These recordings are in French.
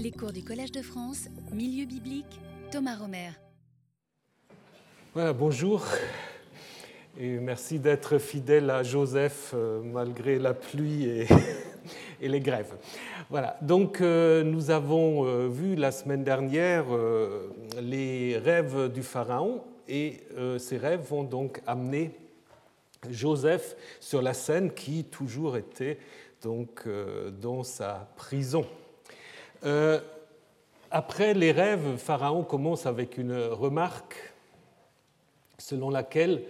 Les cours du Collège de France, Milieu biblique, Thomas Romer. Voilà, bonjour et merci d'être fidèle à Joseph euh, malgré la pluie et, les grèves. Voilà, donc euh, nous avons euh, vu la semaine dernière les rêves du Pharaon et ces rêves vont donc amener Joseph sur la scène qui toujours était donc dans sa prison. Euh, après les rêves, Pharaon commence avec une remarque selon laquelle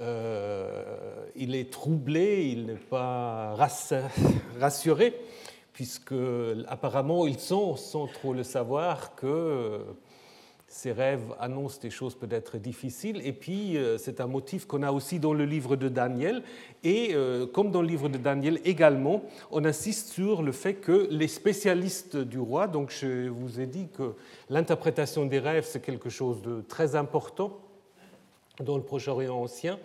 euh, il est troublé, il n'est pas rassuré, puisque apparemment ils sont, sans trop le savoir, que ces rêves annoncent des choses peut-être difficiles. Et puis, euh, c'est un motif qu'on a aussi dans le livre de Daniel. Et euh, comme dans le livre de Daniel également, on insiste sur le fait que les spécialistes du roi, donc je vous ai dit que l'interprétation des rêves, c'est quelque chose de très important dans le Proche-Orient ancien.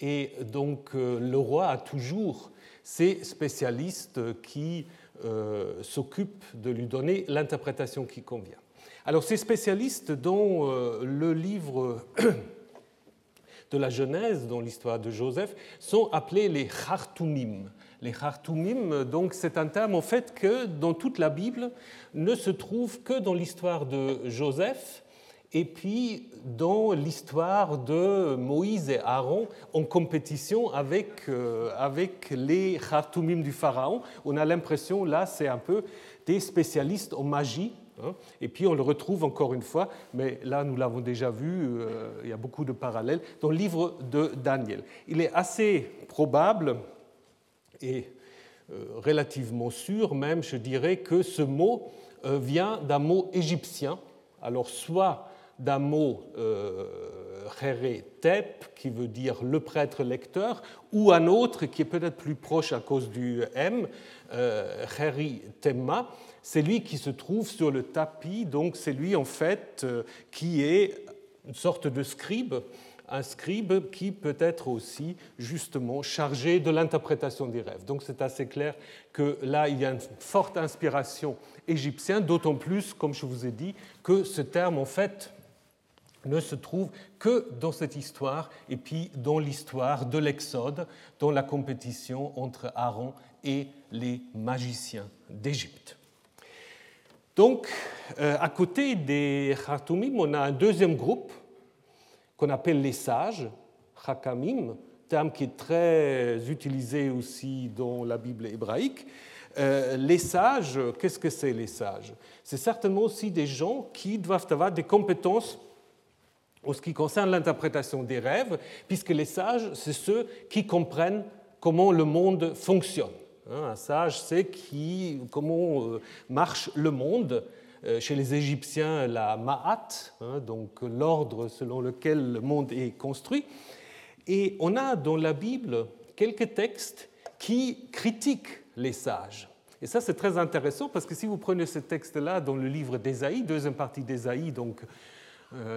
Et donc, euh, le roi a toujours ses spécialistes qui s'occupent de lui donner l'interprétation qui convient. Alors ces spécialistes dont euh, le livre de la Genèse, dans l'histoire de Joseph, sont appelés les Chartumim. Les Chartumim, donc c'est un terme en fait que dans toute la Bible ne se trouve que dans l'histoire de Joseph et puis dans l'histoire de Moïse et Aaron en compétition avec, euh, avec les Chartumim du Pharaon. On a l'impression là c'est un peu des spécialistes en magie. Et puis on le retrouve encore une fois, mais là nous l'avons déjà vu, euh, il y a beaucoup de parallèles, dans le livre de Daniel. Il est assez probable et euh, relativement sûr même, je dirais, que ce mot euh, vient d'un mot égyptien, alors soit d'un mot tep, qui veut dire le prêtre lecteur, ou un autre qui est peut-être plus proche à cause du M, euh, tema, c'est lui qui se trouve sur le tapis, donc c'est lui en fait euh, qui est une sorte de scribe, un scribe qui peut être aussi justement chargé de l'interprétation des rêves. Donc c'est assez clair que là il y a une forte inspiration égyptienne, d'autant plus, comme je vous ai dit, que ce terme en fait ne se trouve que dans cette histoire et puis dans l'histoire de l'Exode, dans la compétition entre Aaron et les magiciens d'Égypte. Donc, euh, à côté des Khartoumim, on a un deuxième groupe qu'on appelle les sages, Hakamim, terme qui est très utilisé aussi dans la Bible hébraïque. Euh, les sages, qu'est-ce que c'est les sages? C'est certainement aussi des gens qui doivent avoir des compétences en ce qui concerne l'interprétation des rêves, puisque les sages, c'est ceux qui comprennent comment le monde fonctionne. Hein, un sage sait qui, comment euh, marche le monde. Euh, chez les Égyptiens, la Ma'at, hein, donc l'ordre selon lequel le monde est construit. Et on a dans la Bible quelques textes qui critiquent les sages. Et ça, c'est très intéressant parce que si vous prenez ce texte-là dans le livre d'Ésaïe, deuxième partie d'Ésaïe, donc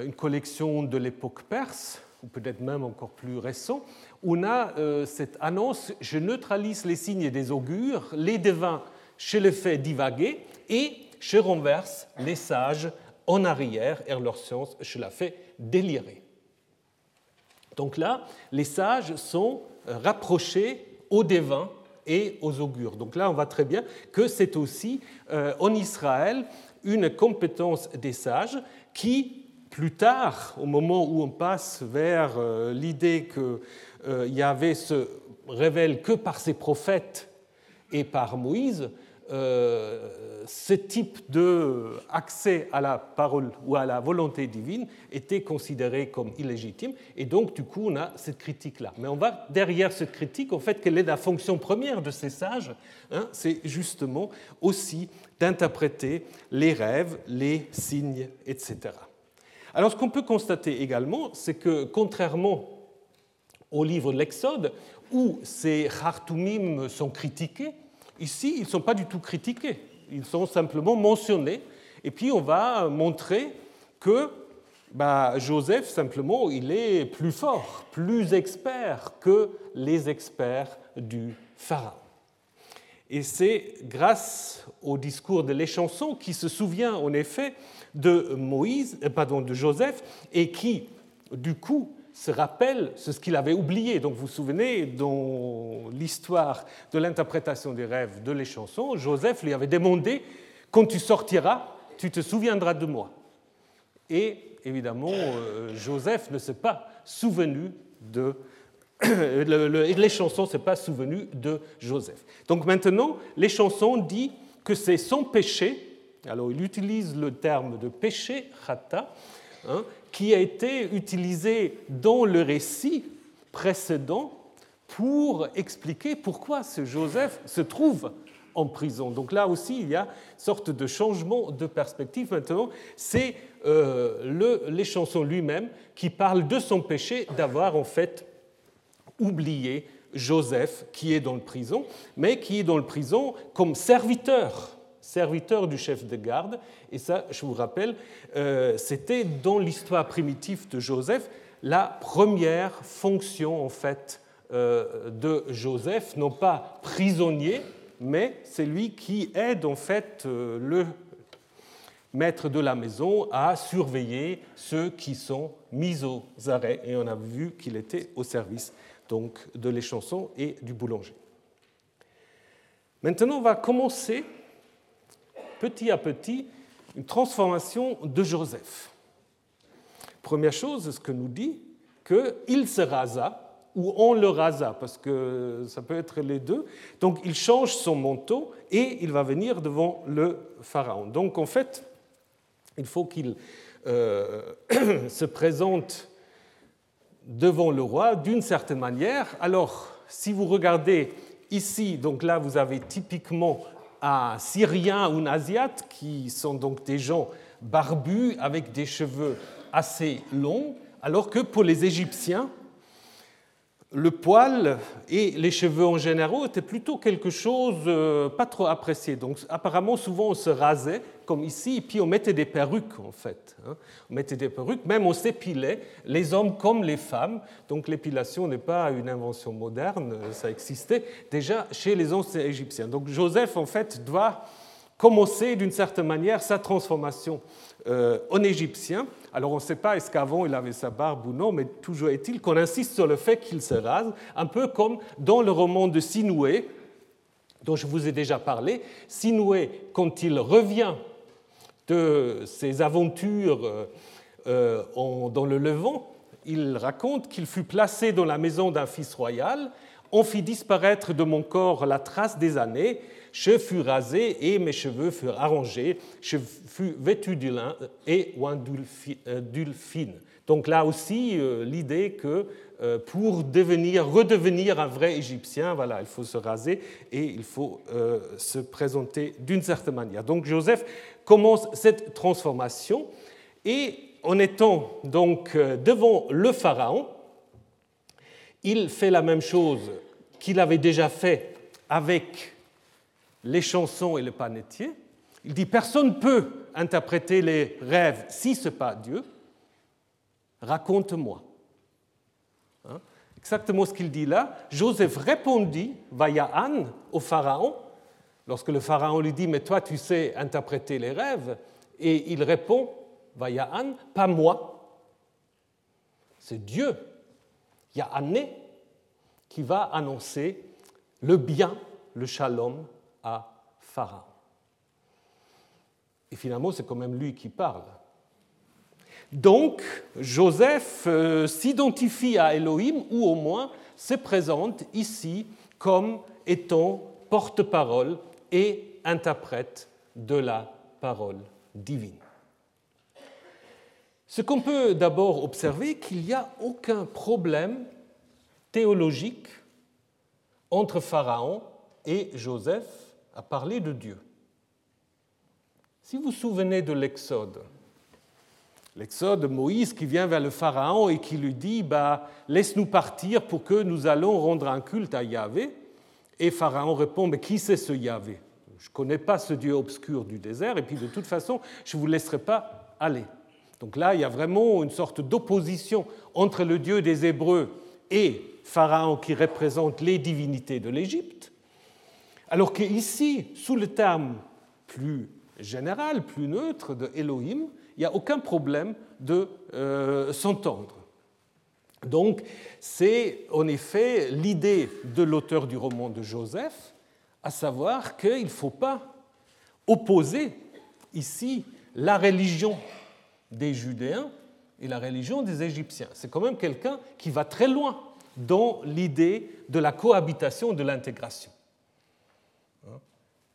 une collection de l'époque perse, ou peut-être même encore plus récent, on a euh, cette annonce Je neutralise les signes des augures, les devins, je les fais divaguer, et je renverse les sages en arrière, et leur science, je la fais délirer. Donc là, les sages sont rapprochés aux devins et aux augures. Donc là, on voit très bien que c'est aussi euh, en Israël une compétence des sages qui plus tard, au moment où on passe vers euh, l'idée que euh, Yahvé se révèle que par ses prophètes et par Moïse, euh, ce type d'accès à la parole ou à la volonté divine était considéré comme illégitime, et donc du coup on a cette critique-là. Mais on va derrière cette critique, en fait, quelle est la fonction première de ces sages hein, C'est justement aussi d'interpréter les rêves, les signes, etc. Alors ce qu'on peut constater également, c'est que contrairement au livre de l'Exode, où ces Khartoumim sont critiqués, ici ils ne sont pas du tout critiqués, ils sont simplement mentionnés, et puis on va montrer que bah, Joseph, simplement, il est plus fort, plus expert que les experts du Pharaon. Et c'est grâce au discours de l'échanson qui se souvient en effet de Moïse, euh, pardon, de Joseph, et qui, du coup, se rappelle ce qu'il avait oublié. Donc vous vous souvenez, dans l'histoire de l'interprétation des rêves de l'échanson, Joseph lui avait demandé, quand tu sortiras, tu te souviendras de moi. Et évidemment, euh, Joseph ne s'est pas souvenu de les chansons ne s'est pas souvenu de Joseph. Donc maintenant, les chansons dit que c'est son péché, alors il utilise le terme de péché, chata, hein, qui a été utilisé dans le récit précédent pour expliquer pourquoi ce Joseph se trouve en prison. Donc là aussi, il y a une sorte de changement de perspective. Maintenant, c'est euh, les chansons lui-même qui parlent de son péché d'avoir en fait oublier Joseph qui est dans le prison, mais qui est dans le prison comme serviteur, serviteur du chef de garde. Et ça, je vous rappelle, euh, c'était dans l'histoire primitive de Joseph la première fonction en fait euh, de Joseph, non pas prisonnier, mais c'est lui qui aide en fait euh, le maître de la maison à surveiller ceux qui sont mis aux arrêts. Et on a vu qu'il était au service donc de l'échanson et du boulanger. Maintenant, on va commencer petit à petit une transformation de Joseph. Première chose, ce que nous dit qu'il se rasa, ou on le rasa, parce que ça peut être les deux. Donc il change son manteau et il va venir devant le pharaon. Donc en fait, il faut qu'il euh, se présente devant le roi d'une certaine manière. Alors, si vous regardez ici, donc là vous avez typiquement un Syrien ou un qui sont donc des gens barbus avec des cheveux assez longs, alors que pour les Égyptiens, le poil et les cheveux en général étaient plutôt quelque chose euh, pas trop apprécié. Donc apparemment, souvent on se rasait, comme ici, et puis on mettait des perruques en fait. Hein. On mettait des perruques, même on s'épilait, les hommes comme les femmes. Donc l'épilation n'est pas une invention moderne, ça existait déjà chez les anciens égyptiens. Donc Joseph en fait doit commencer d'une certaine manière sa transformation euh, en égyptien. Alors on ne sait pas est-ce qu'avant il avait sa barbe ou non, mais toujours est-il qu'on insiste sur le fait qu'il se rase, un peu comme dans le roman de Sinoué, dont je vous ai déjà parlé. Sinoué, quand il revient de ses aventures euh, euh, dans le Levant, il raconte qu'il fut placé dans la maison d'un fils royal, on fit disparaître de mon corps la trace des années, je fus rasé et mes cheveux furent arrangés, je fus vêtu du lin et oin d'huile fine. Donc là aussi, euh, l'idée que euh, pour devenir, redevenir un vrai Égyptien, voilà, il faut se raser et il faut euh, se présenter d'une certaine manière. Donc Joseph commence cette transformation et en étant donc devant le Pharaon, il fait la même chose qu'il avait déjà fait avec les chansons et le panetier. Il dit personne ne peut interpréter les rêves si ce n'est pas Dieu. Raconte-moi. Hein? Exactement ce qu'il dit là. Joseph répondit, Vayaan, au Pharaon, lorsque le Pharaon lui dit Mais toi, tu sais interpréter les rêves. Et il répond, Vayaan, pas moi. C'est Dieu, Yahane, qui va annoncer le bien, le shalom à Pharaon. Et finalement, c'est quand même lui qui parle. Donc, Joseph euh, s'identifie à Elohim, ou au moins se présente ici comme étant porte-parole et interprète de la parole divine. Ce qu'on peut d'abord observer, qu'il n'y a aucun problème théologique entre Pharaon et Joseph à parler de Dieu. Si vous vous souvenez de l'Exode, l'Exode, Moïse qui vient vers le Pharaon et qui lui dit bah, Laisse-nous partir pour que nous allons rendre un culte à Yahvé. Et Pharaon répond Mais qui c'est ce Yahvé? Je ne connais pas ce Dieu obscur du désert, et puis de toute façon, je ne vous laisserai pas aller. Donc là, il y a vraiment une sorte d'opposition entre le Dieu des Hébreux et Pharaon qui représente les divinités de l'Égypte. Alors qu'ici, sous le terme plus général, plus neutre de Elohim, il n'y a aucun problème de euh, s'entendre. Donc c'est en effet l'idée de l'auteur du roman de Joseph, à savoir qu'il ne faut pas opposer ici la religion des Judéens et la religion des Égyptiens. C'est quand même quelqu'un qui va très loin dans l'idée de la cohabitation, de l'intégration.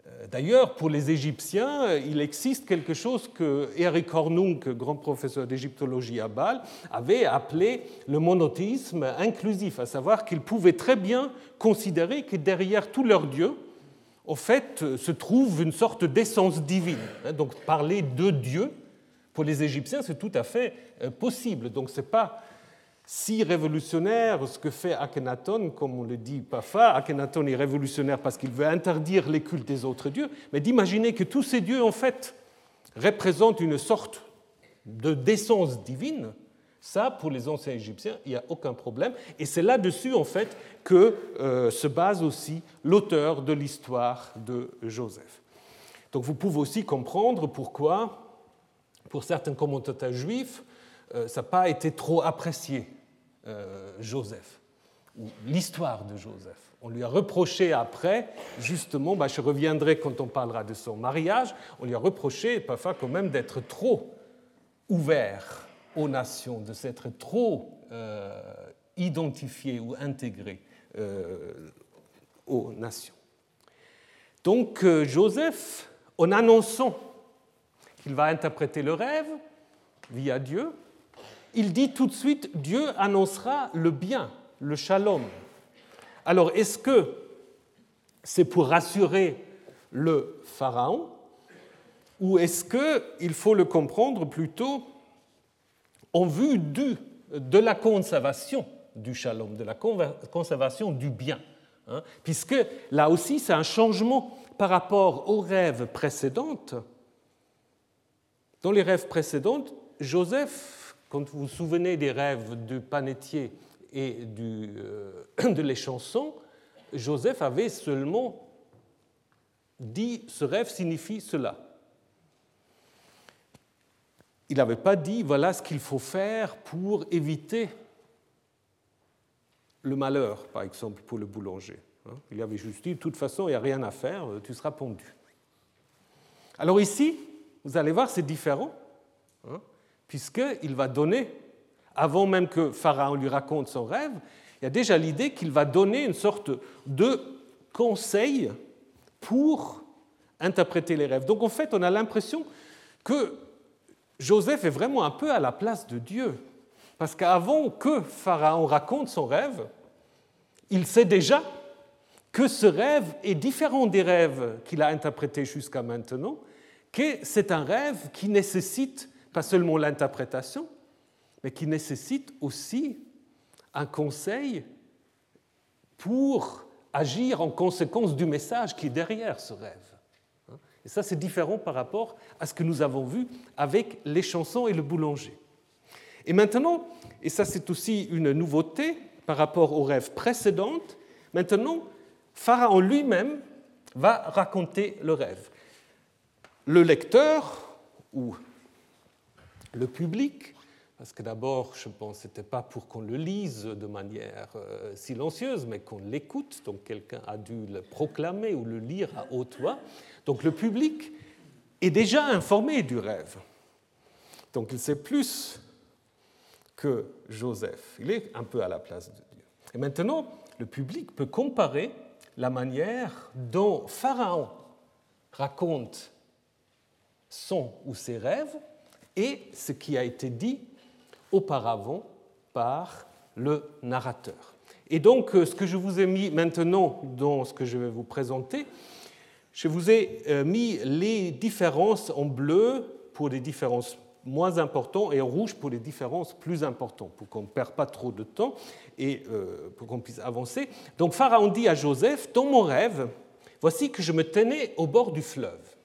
Euh, d'ailleurs, pour les Égyptiens, il existe quelque chose que Eric Hornung, grand professeur d'égyptologie à Bâle, avait appelé le monothéisme inclusif, à savoir qu'ils pouvaient très bien considérer que derrière tous leurs dieux, au fait, se trouve une sorte d'essence divine. Hein, donc parler de Dieu, pour les Égyptiens, c'est tout à fait euh, possible. Donc ce n'est pas si révolutionnaire ce que fait Akhenaton, comme on le dit parfois. Akhenaton est révolutionnaire parce qu'il veut interdire les cultes des autres dieux, mais d'imaginer que tous ces dieux, en fait, représentent une sorte de d'essence divine, ça, pour les anciens Égyptiens, il n'y a aucun problème. Et c'est là-dessus, en fait, que euh, se base aussi l'auteur de l'histoire de Joseph. Donc vous pouvez aussi comprendre pourquoi, pour certains commentateurs juifs, euh, ça n'a pas été trop apprécié euh, Joseph, ou l'histoire de Joseph. On lui a reproché après, justement, bah, je reviendrai quand on parlera de son mariage, on lui a reproché parfois quand même d'être trop ouvert aux nations, de s'être trop euh, identifié ou intégré aux nations. Donc Joseph, en annonçant qu'il va interpréter le rêve via Dieu, il dit tout de suite, Dieu annoncera le bien, le shalom. Alors, est-ce que c'est pour rassurer le Pharaon ou est-ce qu'il faut le comprendre plutôt en vue de la conservation du shalom, de la conservation du bien hein? Puisque là aussi, c'est un changement par rapport aux rêves précédents. Dans les rêves précédents, Joseph quand vous vous souvenez des rêves du panetier et euh, de les chansons, Joseph avait seulement dit ce rêve signifie cela. Il n'avait pas dit voilà ce qu'il faut faire pour éviter le malheur, par exemple, pour le boulanger. Hein. Il avait juste dit de toute façon, il n'y a rien à faire, tu seras pendu. Alors ici, vous allez voir, c'est différent. Hein puisqu'il va donner, avant même que Pharaon lui raconte son rêve, il y a déjà l'idée qu'il va donner une sorte de conseil pour interpréter les rêves. Donc en fait, on a l'impression que Joseph est vraiment un peu à la place de Dieu. Parce qu'avant que Pharaon raconte son rêve, il sait déjà que ce rêve est différent des rêves qu'il a interprétés jusqu'à maintenant, que c'est un rêve qui nécessite pas seulement l'interprétation, mais qui nécessite aussi un conseil pour agir en conséquence du message qui est derrière ce rêve. Et ça, c'est différent par rapport à ce que nous avons vu avec les chansons et le boulanger. Et maintenant, et ça c'est aussi une nouveauté par rapport aux rêves précédents, maintenant, Pharaon lui-même va raconter le rêve. Le lecteur, ou le public, parce que d'abord, je pense que ce n'était pas pour qu'on le lise de manière euh, silencieuse, mais qu'on l'écoute, donc quelqu'un a dû le proclamer ou le lire à haute voix. Donc le public est déjà informé du rêve. Donc il sait plus que Joseph. Il est un peu à la place de Dieu. Et maintenant, le public peut comparer la manière dont Pharaon raconte son ou ses rêves et ce qui a été dit auparavant par le narrateur. Et donc, euh, ce que je vous ai mis maintenant dans ce que je vais vous présenter, je vous ai euh, mis les différences en bleu pour les différences moins importantes et en rouge pour les différences plus importantes, pour qu'on ne perde pas trop de temps et euh, pour qu'on puisse avancer. Donc Pharaon dit à Joseph, dans mon rêve, voici que je me tenais au bord du fleuve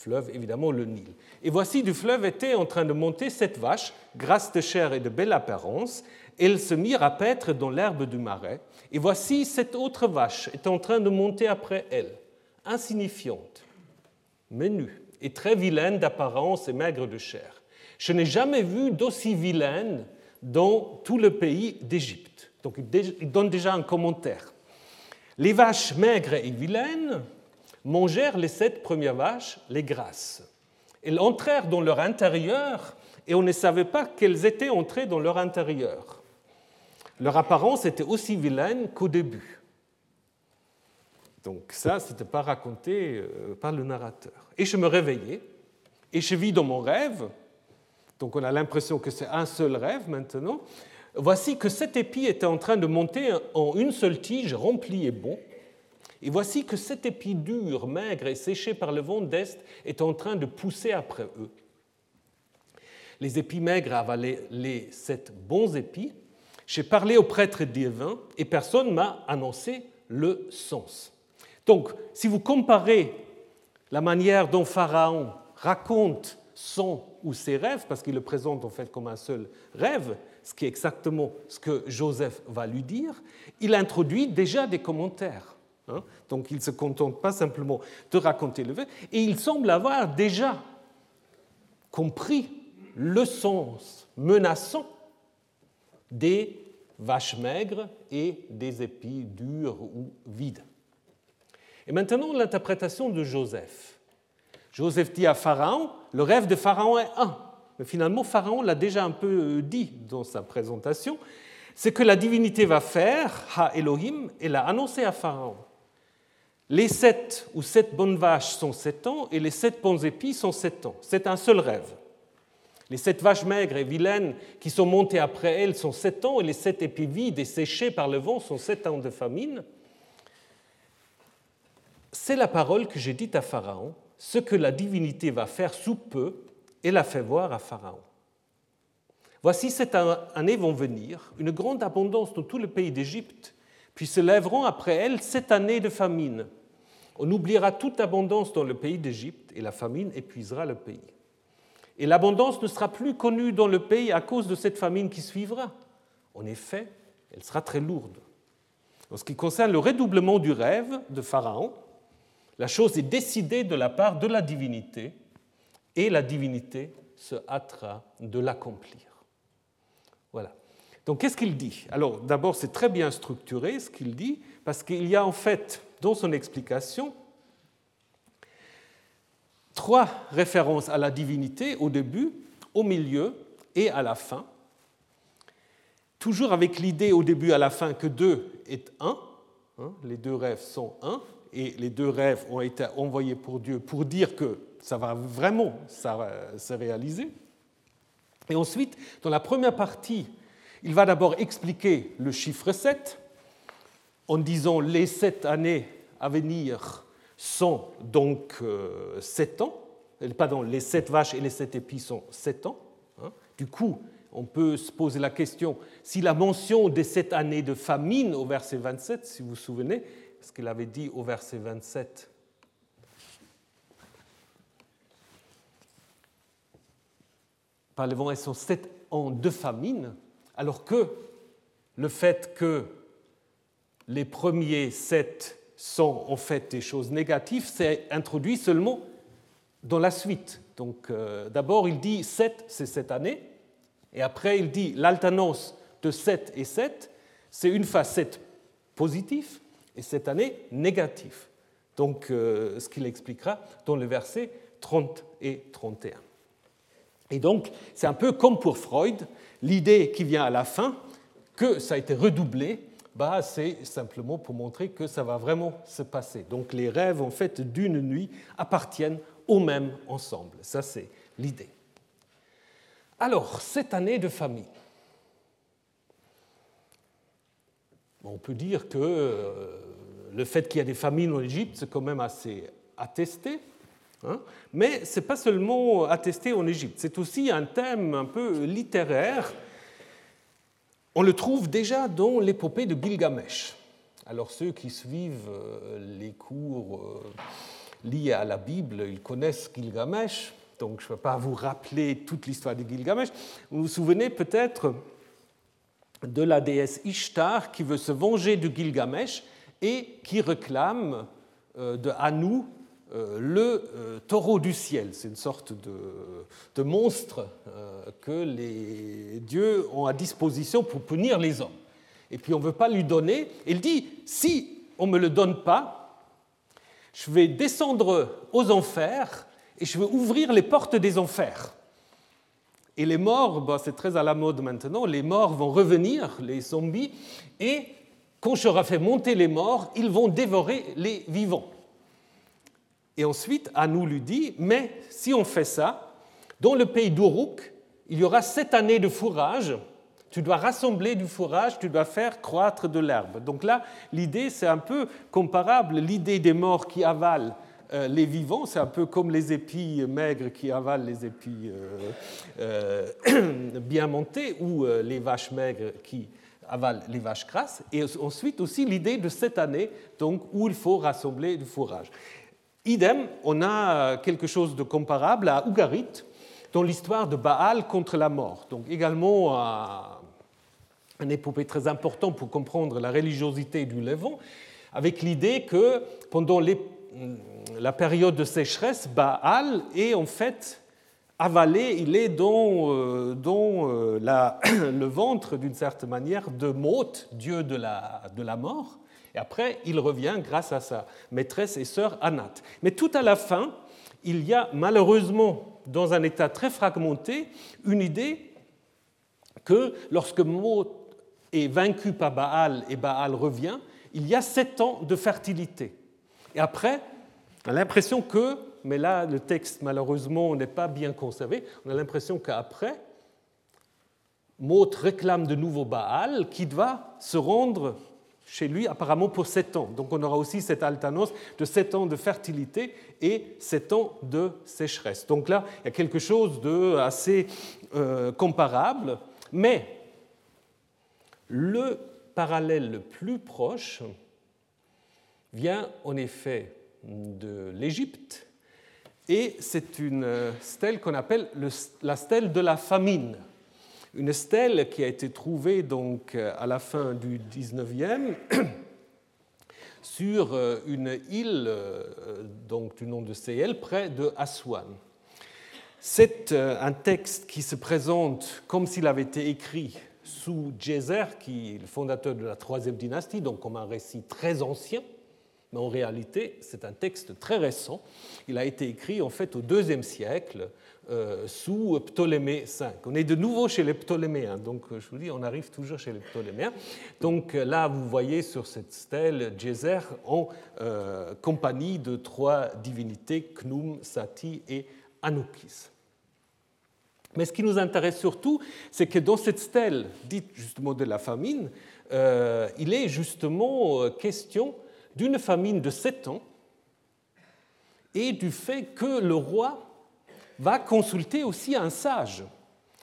fleuve évidemment le Nil. Et voici du fleuve était en train de monter cette vache, grasse de chair et de belle apparence, elles se mirent à paître dans l'herbe du marais, et voici cette autre vache est en train de monter après elle, insignifiante, menue et très vilaine d'apparence et maigre de chair. Je n'ai jamais vu d'aussi vilaine dans tout le pays d'Égypte. Donc il donne déjà un commentaire. Les vaches maigres et vilaines mangèrent les sept premières vaches, les grasses. Elles entrèrent dans leur intérieur et on ne savait pas qu'elles étaient entrées dans leur intérieur. Leur apparence était aussi vilaine qu'au début. Donc ça, ce n'était pas raconté euh, par le narrateur. Et je me réveillais et je vis dans mon rêve, donc on a l'impression que c'est un seul rêve maintenant, voici que cet épi était en train de monter en une seule tige remplie et bon, et voici que cet épi dur, maigre et séché par le vent d'Est est en train de pousser après eux. Les épis maigres avalaient les sept bons épis. J'ai parlé au prêtre divin et personne m'a annoncé le sens. Donc, si vous comparez la manière dont Pharaon raconte son ou ses rêves, parce qu'il le présente en fait comme un seul rêve, ce qui est exactement ce que Joseph va lui dire, il introduit déjà des commentaires. Hein. Donc il ne se contente pas simplement de raconter le fait, et il semble avoir déjà compris le sens menaçant des vaches maigres et des épis durs ou vides. Et maintenant, l'interprétation de Joseph. Joseph dit à Pharaon, le rêve de Pharaon est un. Mais finalement, Pharaon l'a déjà un peu dit dans sa présentation. C'est que la divinité va faire, Ha Elohim, et l'a annoncé à Pharaon. Les sept ou sept bonnes vaches sont sept ans, et les sept bons épis sont sept ans. C'est un seul rêve. Les sept vaches maigres et vilaines qui sont montées après elles sont sept ans, et les sept épis vides et séchés par le vent sont sept ans de famine. C'est la parole que j'ai dite à Pharaon, ce que la divinité va faire sous peu, et l'a fait voir à Pharaon. Voici cette année vont venir une grande abondance dans tout le pays d'Égypte, puis se lèveront après elle sept années de famine. On oubliera toute abondance dans le pays d'Égypte, et la famine épuisera le pays. Et l'abondance ne sera plus connue dans le pays à cause de cette famine qui suivra. En effet, elle sera très lourde. En ce qui concerne le redoublement du rêve de Pharaon, la chose est décidée de la part de la divinité et la divinité se hâtera de l'accomplir. Voilà. Donc qu'est-ce qu'il dit? Alors d'abord, c'est très bien structuré ce qu'il dit, parce qu'il y a en fait dans son explication trois références à la divinité au début, au milieu et à la fin. Toujours avec l'idée au début à la fin que deux est un. Hein, les deux rêves sont un et les deux rêves ont été envoyés pour Dieu pour dire que ça va vraiment se réaliser. Et ensuite, dans la première partie, il va d'abord expliquer le chiffre 7 en disant les sept années à venir sont donc euh, sept ans, pardon, les sept vaches et les sept épis sont sept ans. Hein. Du coup, on peut se poser la question si la mention des sept années de famine au verset 27, si vous vous souvenez, ce qu'il avait dit au verset 27. Par le vent, elles sont sept ans de famine, alors que le fait que les premiers sept sont en fait des choses négatives, c'est introduit seulement dans la suite. Donc euh, d'abord il dit 7, c'est cette année, et après il dit l'alternance de 7 et 7, c'est une facette positive, et cette année négative. Donc euh, ce qu'il expliquera dans le verset 30 et 31. Et donc c'est un peu comme pour Freud, l'idée qui vient à la fin, que ça a été redoublé bah, c'est simplement pour montrer que ça va vraiment se passer. Donc les rêves en fait d'une nuit appartiennent au même ensemble. Ça c'est l'idée. Alors, cette année de famille, on peut dire que euh, le fait qu'il y a des familles en Égypte, c'est quand même assez attesté. Hein, mais ce n'est pas seulement attesté en Égypte, c'est aussi un thème un peu littéraire on le trouve déjà dans l'épopée de Gilgamesh. Alors ceux qui suivent euh, les cours euh, liés à la Bible, ils connaissent Gilgamesh, donc je ne vais pas vous rappeler toute l'histoire de Gilgamesh. Vous vous souvenez peut-être de la déesse Ishtar qui veut se venger de Gilgamesh et qui réclame de Anu le taureau du ciel. C'est une sorte de, monstre que les dieux ont à disposition pour punir les hommes. Et puis on ne veut pas lui donner. Il dit, si on ne me le donne pas, je vais descendre aux enfers et je vais ouvrir les portes des enfers. Et les morts, bah, c'est très à la mode maintenant, les morts vont revenir, les zombies, et quand j'aurai fait monter les morts, ils vont dévorer les vivants. Et ensuite, Anou lui dit, mais si on fait ça, dans le pays d'Uruk, il y aura sept années de fourrage, tu dois rassembler du fourrage, tu dois faire croître de l'herbe. Donc là, l'idée, c'est un peu comparable, l'idée des morts qui avalent euh, les vivants, c'est un peu comme les épis maigres qui avalent les épis euh, euh, bien montés ou les vaches maigres qui avalent les vaches grasses. Et ensuite aussi l'idée de cette année, donc, où il faut rassembler du fourrage. Idem, on a quelque chose de comparable à Ougarit, dans l'histoire de Baal contre la mort. Donc également un épopée très important pour comprendre la religiosité du Levant, avec l'idée que pendant les la période de sécheresse, Baal est en fait avalé, il est dans, euh, euh, le ventre d'une certaine manière de Moth, dieu de la mort, et après il revient grâce à sa maîtresse et sœur Anat. Mais tout à la fin, il y a malheureusement, dans un état très fragmenté, une idée que lorsque Moth est vaincu par Baal et Baal revient, il y a sept ans de fertilité. Et après, on a l'impression que, mais là le texte malheureusement n'est pas bien conservé, on a l'impression qu'après, Maud réclame de nouveau Baal qui doit se rendre chez lui apparemment pour sept ans. Donc on aura aussi cette alternance de sept ans de fertilité et sept ans de sécheresse. Donc là, il y a quelque chose de assez euh, comparable, mais le parallèle le plus proche vient en effet de l'Égypte, et c'est une stèle qu'on appelle la stèle de la famine. Une stèle qui a été trouvée donc à la fin du 19e sur une île donc, du nom de Seyel, près de Aswan. C'est un texte qui se présente comme s'il avait été écrit sous Djezer, qui est le fondateur de la troisième dynastie, donc comme un récit très ancien, mais en réalité, c'est un texte très récent. Il a été écrit en fait au deuxième siècle euh, sous Ptolémée V. On est de nouveau chez les Ptoléméens, donc je vous dis, on arrive toujours chez les Ptoléméens. Donc là, vous voyez sur cette stèle Djezer en euh, compagnie de trois divinités, Khnum, Sati et Anukis. Mais ce qui nous intéresse surtout, c'est que dans cette stèle, dite justement de la famine, euh, il est justement question d'une famine de sept ans et du fait que le roi va consulter aussi un sage,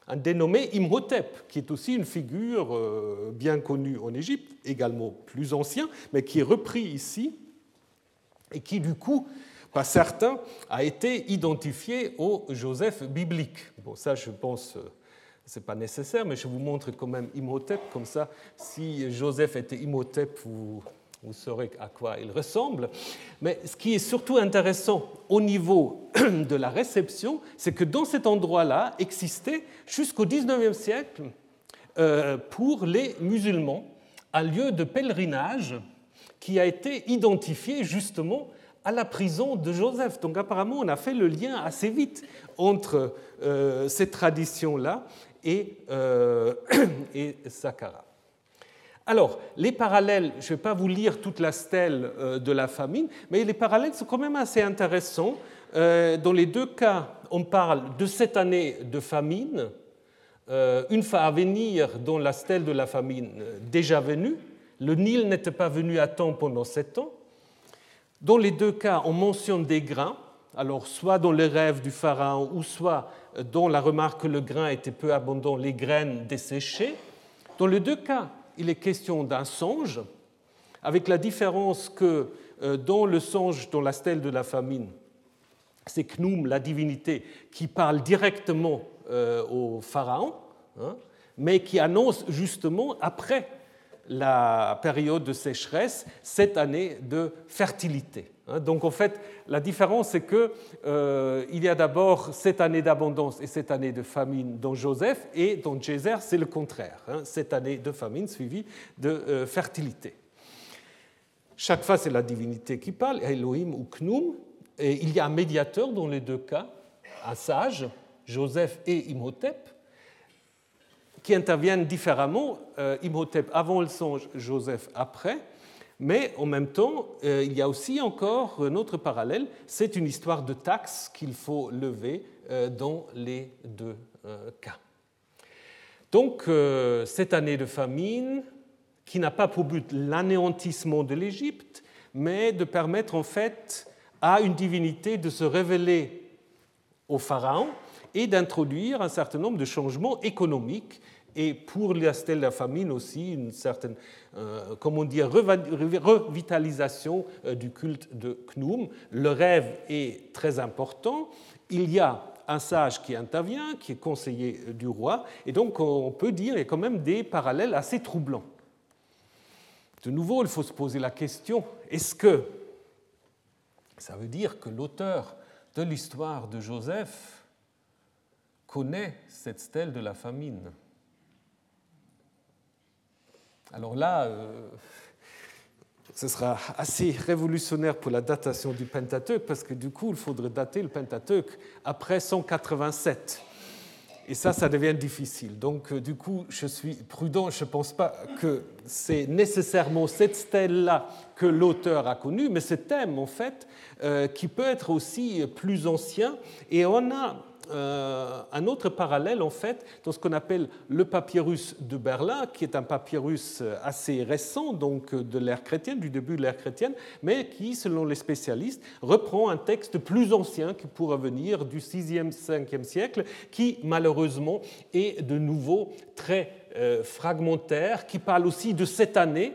un dénommé Imhotep, qui est aussi une figure euh, bien connue en Égypte, également plus ancien, mais qui est repris ici et qui du coup, par certains, a été identifié au Joseph biblique. Bon, ça, je pense, euh, ce n'est pas nécessaire, mais je vous montre quand même Imhotep, comme ça, si Joseph était Imhotep, vous vous saurez à quoi il ressemble. Mais ce qui est surtout intéressant au niveau de la réception, c'est que dans cet endroit-là existait jusqu'au XIXe siècle, euh, pour les musulmans, un lieu de pèlerinage qui a été identifié justement à la prison de Joseph. Donc apparemment, on a fait le lien assez vite entre euh, cette tradition-là et, euh, et. Alors, les parallèles, je ne vais pas vous lire toute la stèle euh, de la famine, mais les parallèles sont quand même assez intéressants. Euh, dans les deux cas, on parle de cette année de famine, euh, une fois à venir dans la stèle de la famine déjà venue. Le Nil n'était pas venu à temps pendant sept ans. Dans les deux cas, on mentionne des grains, alors soit dans les rêves du pharaon, ou soit dans la remarque que le grain était peu abondant, les graines desséchées. Dans les deux cas, il est question d'un songe, avec la différence que euh, dans le songe, dans la stèle de la famine, c'est Khnum, la divinité, qui parle directement euh, au pharaon, hein, mais qui annonce justement, après la période de sécheresse, cette année de fertilité. Hein. Donc en fait, la différence, c'est qu'il euh, y a d'abord cette année d'abondance et cette année de famine dans Joseph, et dans Jézer, c'est le contraire, hein, cette année de famine suivie de euh, fertilité. Chaque fois, c'est la divinité qui parle, Elohim ou Knum, et il y a un médiateur dans les deux cas, un sage, Joseph et Imhotep, qui interviennent différemment, euh, Imhotep avant le songe, Joseph après, mais en même temps, euh, il y a aussi encore un autre parallèle, c'est une histoire de taxes qu'il faut lever euh, dans les deux cas. Donc, cette année de famine, qui n'a pas pour but l'anéantissement de l'Égypte, mais de permettre en fait à une divinité de se révéler au Pharaon et d'introduire un certain nombre de changements économiques et pour la stèle de la famine aussi une certaine, euh, comment dire, revitalisation euh, du culte de Knum. Le rêve est très important. Il y a un sage qui intervient, qui est conseiller du roi, et donc on peut dire qu'il y a quand même des parallèles assez troublants. De nouveau, il faut se poser la question, est-ce que ça veut dire que l'auteur de l'histoire de Joseph connaît cette stèle de la famine? Alors là, euh, ce sera assez révolutionnaire pour la datation du Pentateuque, parce que du coup, il faudrait dater le Pentateuque après 187. Et ça, ça devient difficile. Donc, euh, du coup, je suis prudent. Je ne pense pas que c'est nécessairement cette stèle-là que l'auteur a connue, mais ce thème, en fait, euh, qui peut être aussi plus ancien. Et on a euh, un autre parallèle, en fait, dans ce qu'on appelle le papyrus de Berlin, qui est un papyrus assez récent, donc de l'ère chrétienne, du début de l'ère chrétienne, mais qui, selon les spécialistes, reprend un texte plus ancien qui pourrait venir du 6e, 5e siècle, qui, malheureusement, est de nouveau très euh, fragmentaire, qui parle aussi de cette année,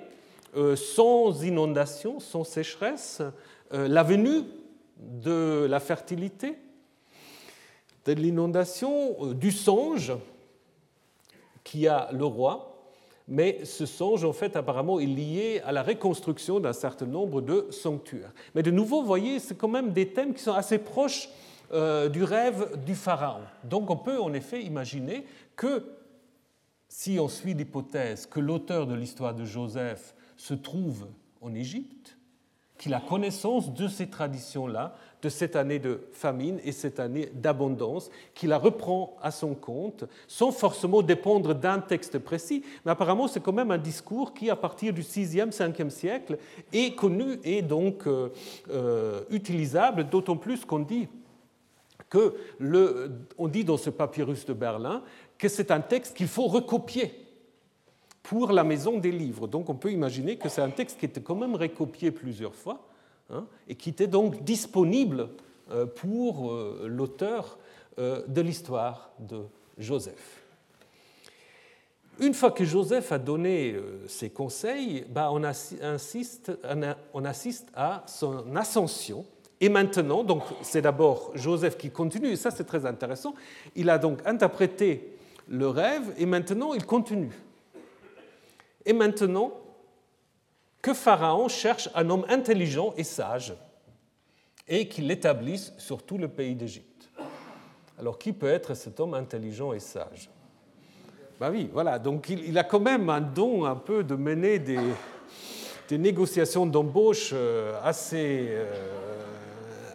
euh, sans inondation, sans sécheresse, la venue de la fertilité, de l'inondation euh, du songe qui a le roi, mais ce songe, en fait, apparemment, est lié à la reconstruction d'un certain nombre de sanctuaires. Mais de nouveau, vous voyez, c'est quand même des thèmes qui sont assez proches euh, du rêve du pharaon. Donc on peut en effet imaginer que si on suit l'hypothèse que l'auteur de l'histoire de Joseph se trouve en Égypte, qu'il a connaissance de ces traditions-là, de cette année de famine et cette année d'abondance, qu'il la reprend à son compte, sans forcément dépendre d'un texte précis. Mais apparemment, c'est quand même un discours qui, à partir du 6e, 5e siècle, est connu et donc euh, euh, utilisable, d'autant plus qu'on dit dit dans ce papyrus de Berlin que c'est un texte qu'il faut recopier pour la maison des livres. Donc on peut imaginer que c'est un texte qui était quand même recopié plusieurs fois Hein, et qui était donc disponible euh, pour euh, l'auteur euh, de l'histoire de Joseph. Une fois que Joseph a donné ses conseils, bah, on, assiste, on assiste à son ascension. Et maintenant, donc c'est d'abord Joseph qui continue, et ça c'est très intéressant. Il a donc interprété le rêve, et maintenant il continue. Et maintenant, que Pharaon cherche un homme intelligent et sage et qu'il l'établisse sur tout le pays d'Égypte. Alors qui peut être cet homme intelligent et sage? Ben oui, voilà, donc il, a quand même un don un peu de mener des, négociations d'embauche euh, assez, euh,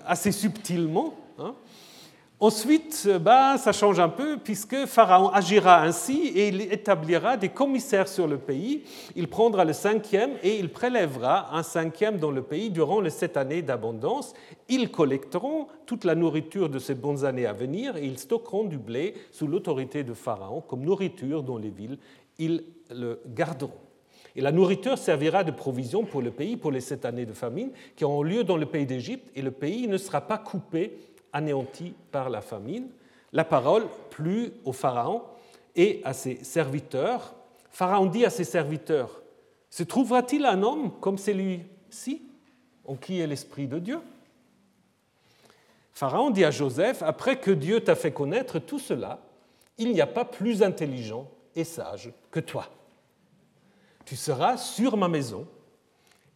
assez subtilement. Hein. Ensuite, bah, ça change un peu puisque Pharaon agira ainsi et il établira des commissaires sur le pays. Il prendra le cinquième et il prélèvera un cinquième dans le pays durant les sept années d'abondance. Ils collecteront toute la nourriture de ces bonnes années à venir et ils stockeront du blé sous l'autorité de Pharaon comme nourriture dans les villes. Ils le garderont. Et la nourriture servira de provision pour le pays pour les sept années de famine qui auront lieu dans le pays d'Égypte et le pays ne sera pas coupé anéanti par la famine, la parole plut au Pharaon et à ses serviteurs. Pharaon dit à ses serviteurs, se trouvera-t-il un homme comme celui-ci, en qui est l'Esprit de Dieu? Pharaon dit à Joseph, après que Dieu t'a fait connaître tout cela, il n'y a pas plus intelligent et sage que toi. Tu seras sur ma maison,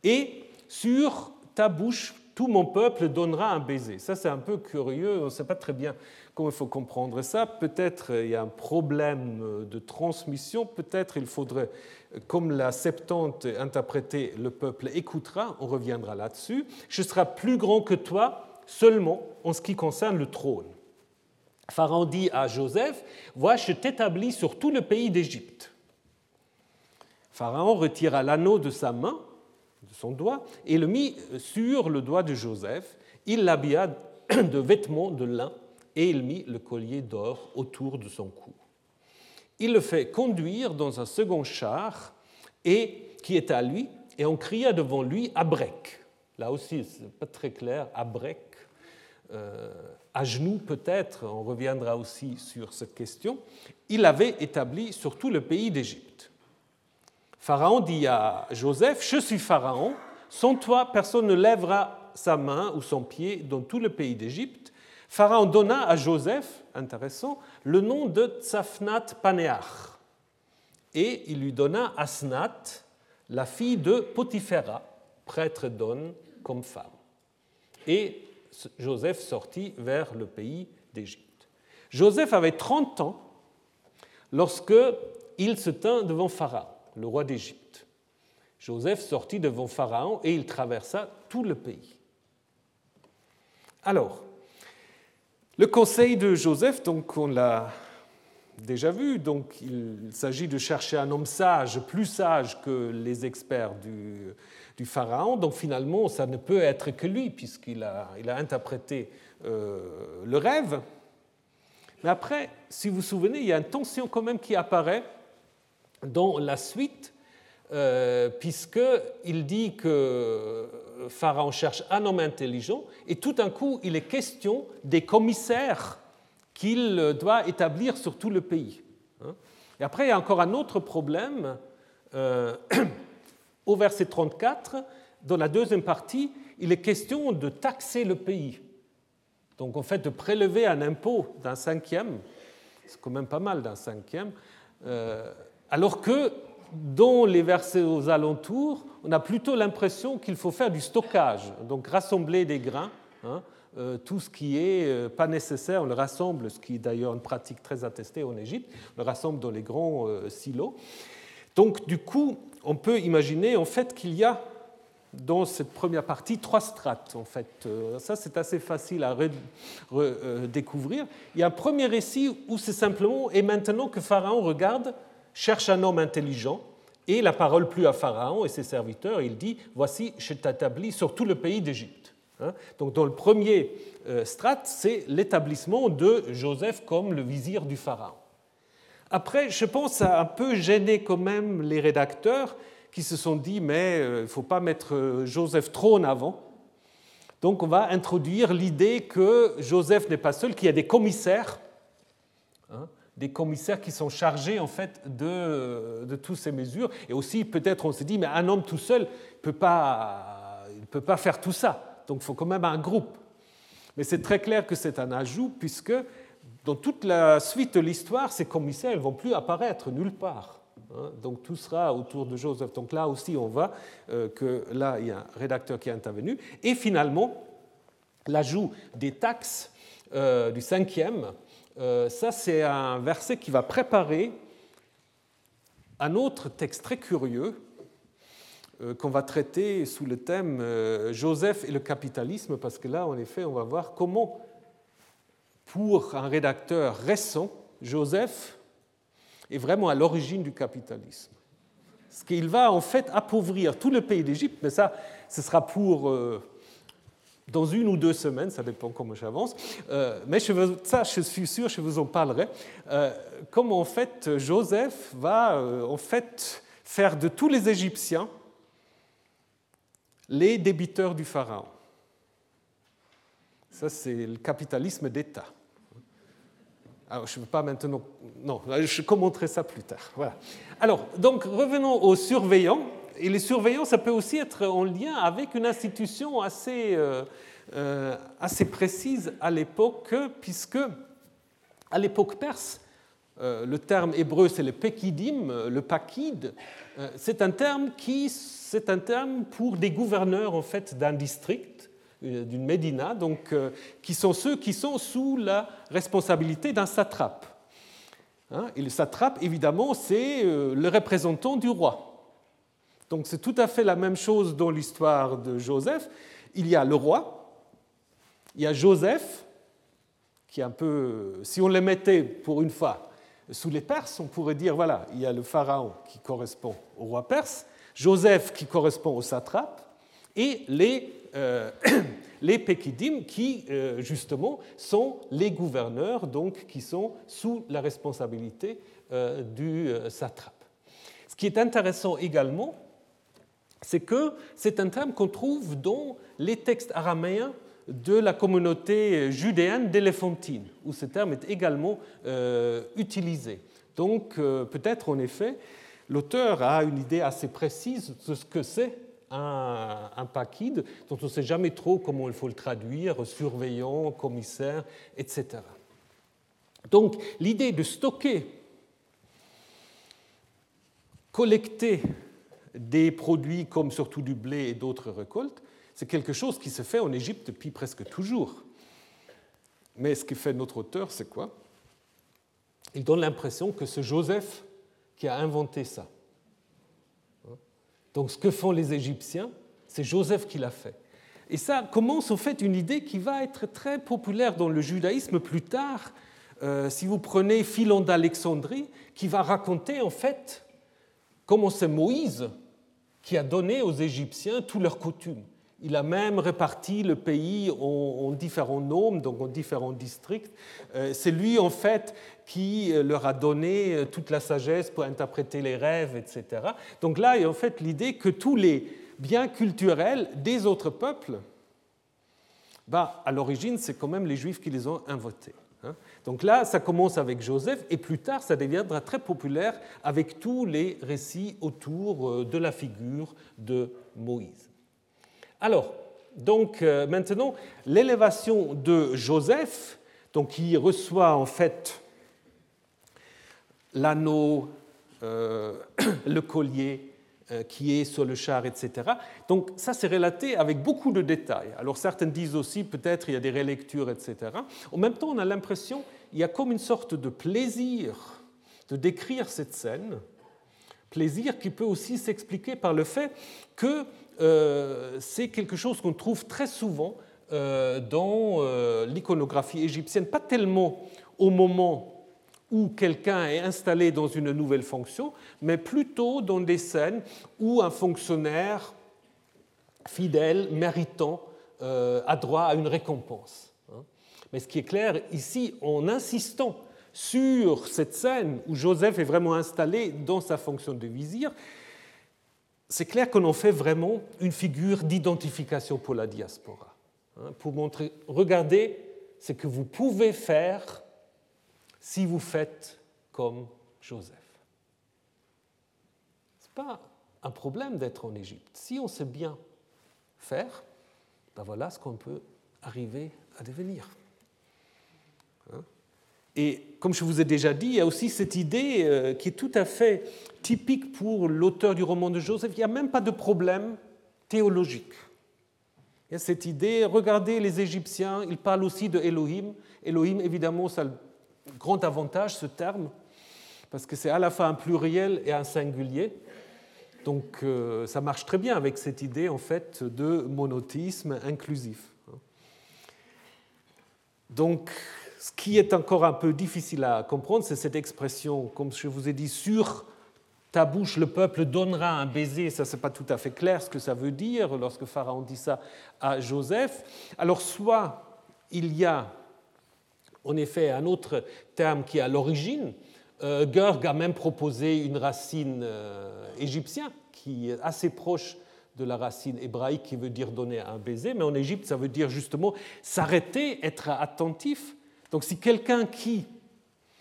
et sur ta bouche tout mon peuple donnera un baiser. Ça, c'est un peu curieux, on ne sait pas très bien comment il faut comprendre ça. Peut-être il y a un problème de transmission, peut-être il faudrait, comme la Septante interprétée, le peuple écoutera, on reviendra là-dessus. Je serai plus grand que toi seulement en ce qui concerne le trône. Pharaon dit à Joseph, Vois, je t'établis sur tout le pays d'Égypte. Pharaon retira l'anneau de sa main son doigt et le mit sur le doigt de Joseph. Il l'habilla de vêtements de lin et il mit le collier d'or autour de son cou. Il le fait conduire dans un second char et qui est à lui et on cria devant lui à break. Là aussi, ce n'est pas très clair, à break. Euh, à genoux peut-être, on reviendra aussi sur cette question. Il avait établi sur tout le pays d'Égypte. Pharaon dit à Joseph, je suis Pharaon, sans toi personne ne lèvera sa main ou son pied dans tout le pays d'Égypte. Pharaon donna à Joseph, intéressant, le nom de Tsafnat Paneach. Et il lui donna Asnat, la fille de Potiphéra, prêtre d'On, comme femme. Et Joseph sortit vers le pays d'Égypte. Joseph avait 30 ans lorsque il se tint devant Pharaon le roi d'Égypte. Joseph sortit devant Pharaon et il traversa tout le pays. Alors, le conseil de Joseph, donc on l'a déjà vu, donc il s'agit de chercher un homme sage, plus sage que les experts du, Pharaon. Donc finalement, ça ne peut être que lui, puisqu'il a, il a interprété euh, le rêve. Mais après, si vous vous souvenez, il y a une tension quand même qui apparaît dans la suite, euh, puisqu'il dit que Pharaon cherche un homme intelligent, et tout d'un coup, il est question des commissaires qu'il doit établir sur tout le pays. Hein. Et après, il y a encore un autre problème. Euh, au verset 34, dans la deuxième partie, il est question de taxer le pays. Donc, en fait, de prélever un impôt d'un cinquième, c'est quand même pas mal d'un cinquième, euh, alors que dans les versets aux alentours, on a plutôt l'impression qu'il faut faire du stockage, donc rassembler des grains. Hein, euh, tout ce qui est euh, pas nécessaire, on le rassemble, ce qui est d'ailleurs une pratique très attestée en Égypte, on le rassemble dans les grands euh, silos. Donc du coup, on peut imaginer en fait qu'il y a dans cette première partie trois strates. En fait, ça c'est assez facile à redécouvrir. Il y a un premier récit où c'est simplement et maintenant que Pharaon regarde cherche un homme intelligent et la parole plut à Pharaon et ses serviteurs. il dit Voici, je t'établis sur tout le pays d'Égypte. Hein. Donc, dans le premier euh, strat, c'est l'établissement de Joseph comme le vizir du Pharaon. Après, je pense, ça a un peu gêné quand même les rédacteurs qui se sont dit Mais euh, il ne faut pas mettre euh, Joseph trop en avant. Donc, on va introduire l'idée que Joseph n'est pas seul, qu'il y a des commissaires. Hein, des commissaires qui sont chargés en fait de, de toutes ces mesures. Et aussi, peut-être, on se dit, mais un homme tout seul ne peut, pas, peut pas faire tout ça. Donc, il faut quand même un groupe. Mais c'est très clair que c'est un ajout, puisque dans toute la suite de l'histoire, ces commissaires ne vont plus apparaître nulle part. Hein. Donc tout sera autour de Joseph. Donc là aussi, on voit euh, que là, il y a un rédacteur qui est intervenu. Et finalement, l'ajout des taxes euh, du cinquième, euh, ça, c'est un verset qui va préparer un autre texte très curieux euh, qu'on va traiter sous le thème euh, Joseph et le capitalisme, parce que là, en effet, on va voir comment, pour un rédacteur récent, Joseph est vraiment à l'origine du capitalisme. Ce qu'il va en fait appauvrir tout le pays d'Égypte, mais ça, ce sera pour dans une ou deux semaines, ça dépend comment j'avance. Euh, mais ça, je suis sûr, je vous en parlerai. Euh, comment en fait Joseph va euh, en fait faire de tous les Égyptiens les débiteurs du pharaon. Ça, c'est le capitalisme d'État. Alors, je ne veux pas maintenant. Non, je commenterai ça plus tard. Voilà. Alors, donc, revenons aux surveillants et les surveillants, ça peut aussi être en lien avec une institution assez, euh, euh, assez précise à l'époque, puisque à l'époque perse, le terme hébreu c'est le pekidim, le pakid, c'est un terme qui c'est un terme pour des gouverneurs en fait d'un district, d'une médina, donc qui sont ceux qui sont sous la responsabilité d'un satrape. Hein, et le satrape, évidemment, c'est le représentant du roi. Donc c'est tout à fait la même chose dans l'histoire de Joseph. Il y a le roi, il y a Joseph, qui est un peu, si on le mettait pour une fois sous les Perses, on pourrait dire, voilà, il y a le pharaon qui correspond au roi perse, Joseph qui correspond au satrape, et les, euh, les Pékidim qui, euh, justement, sont les gouverneurs, donc qui sont sous la responsabilité euh, du satrape. Ce qui est intéressant également, c'est que c'est un terme qu'on trouve dans les textes araméens de la communauté judéenne d'Éléphantine, où ce terme est également euh, utilisé. Donc euh, peut-être en effet, l'auteur a une idée assez précise de ce que c'est un, un dont on ne sait jamais trop comment il faut le traduire, surveillant, commissaire, etc. Donc l'idée de stocker, collecter des produits comme surtout du blé et d'autres récoltes, c'est quelque chose qui se fait en Égypte depuis presque toujours. Mais ce que fait notre auteur, c'est quoi? Il donne l'impression que c'est Joseph qui a inventé ça. Donc ce que font les Égyptiens, c'est Joseph qui l'a fait. Et ça commence en fait une idée qui va être très populaire dans le judaïsme plus tard. Euh, si vous prenez Philon d'Alexandrie, qui va raconter en fait comment c'est Moïse qui a donné aux Égyptiens toutes leurs coutumes. Il a même réparti le pays en, différents noms, donc en différents districts. Euh, c'est lui, en fait, qui euh, leur a donné euh, toute la sagesse pour interpréter les rêves, etc. Donc là, il y a en fait l'idée que tous les biens culturels des autres peuples, bah, à l'origine, c'est quand même les Juifs qui les ont inventés. Hein. Donc là, ça commence avec Joseph et plus tard, ça deviendra très populaire avec tous les récits autour euh, de la figure de Moïse. Alors, donc euh, maintenant, l'élévation de Joseph, donc qui reçoit en fait l'anneau, euh, le collier, qui est sur le char, etc. Donc ça, c'est relaté avec beaucoup de détails. Alors certains disent aussi, peut-être il y a des relectures, etc. En même temps, on a l'impression qu'il y a comme une sorte de plaisir de décrire cette scène, plaisir qui peut aussi s'expliquer par le fait que euh, c'est quelque chose qu'on trouve très souvent euh, dans l'iconographie égyptienne, pas tellement au moment où quelqu'un est installé dans une nouvelle fonction, mais plutôt dans des scènes où un fonctionnaire fidèle, méritant, euh, a droit à une récompense. Hein. Mais ce qui est clair ici, en insistant sur cette scène où Joseph est vraiment installé dans sa fonction de vizir, c'est clair qu'on en fait vraiment une figure d'identification pour la diaspora. Hein, pour montrer, regardez ce que vous pouvez faire si vous faites comme Joseph. Ce n'est pas un problème d'être en Égypte. Si on sait bien faire, ben voilà ce qu'on peut arriver à devenir. Hein? Et comme je vous ai déjà dit, il y a aussi cette idée euh, qui est tout à fait typique pour l'auteur du roman de Joseph. Il n'y a même pas de problème théologique. Il y a cette idée, regardez les Égyptiens, ils parlent aussi de Elohim. Elohim, évidemment, ça grand avantage ce terme, parce que c'est à la fois un pluriel et un singulier. Donc euh, ça marche très bien avec cette idée en fait de monothéisme inclusif. Donc ce qui est encore un peu difficile à comprendre, c'est cette expression, comme je vous ai dit, sur ta bouche le peuple donnera un baiser. Ça, c'est pas tout à fait clair ce que ça veut dire lorsque Pharaon dit ça à Joseph. Alors soit il y a en effet un autre terme qui est à l'origine. Euh, Gerg a même proposé une racine euh, égyptienne qui est assez proche de la racine hébraïque qui veut dire donner un baiser, mais en Égypte, ça veut dire justement s'arrêter, être attentif. Donc si quelqu'un qui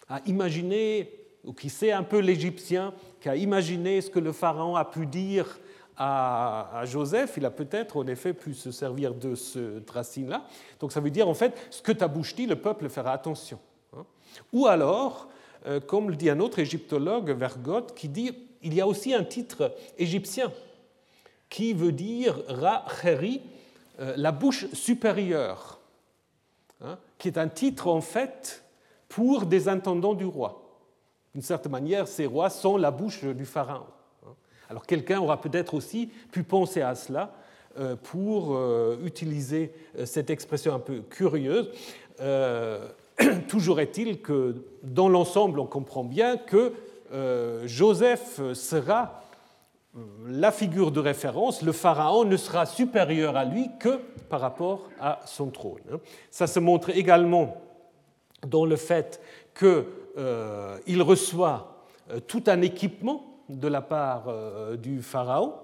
a imaginé, ou qui sait un peu l'égyptien, qui a imaginé ce que le pharaon a pu dire à, Joseph, il a peut-être en effet pu se servir de ce racine-là. Donc ça veut dire en fait, ce que ta bouche dit, le peuple fera attention. Hein. Ou alors, comme le dit un autre égyptologue, Vergote, qui dit il y a aussi un titre égyptien qui veut dire Ra-Kheri, la bouche supérieure, hein, qui est un titre en fait pour des intendants du roi. D'une certaine manière, ces rois sont la bouche du pharaon. Alors quelqu'un aura peut-être aussi pu penser à cela euh, pour euh, utiliser euh, cette expression un peu curieuse. Toujours est-il que dans l'ensemble, on comprend bien que Joseph sera la figure de référence, le pharaon ne sera supérieur à lui que par rapport à son trône. Hein. Ça se montre également dans le fait qu'il reçoit tout un équipement de la part euh, du Pharaon.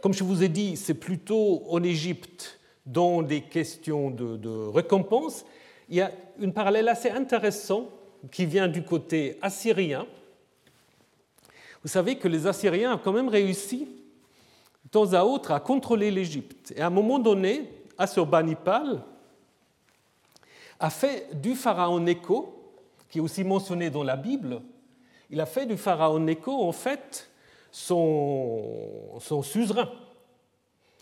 Comme je vous ai dit, c'est plutôt en Égypte dans des questions de, récompense. Il y a une parallèle assez intéressante qui vient du côté assyrien. Vous savez que les Assyriens ont quand même réussi, de temps à autre, à contrôler l'Égypte. Et à un moment donné, Assurbanipal, a fait du pharaon Neko, qui est aussi mentionné dans la Bible, il a fait du pharaon Neko en fait son, suzerain,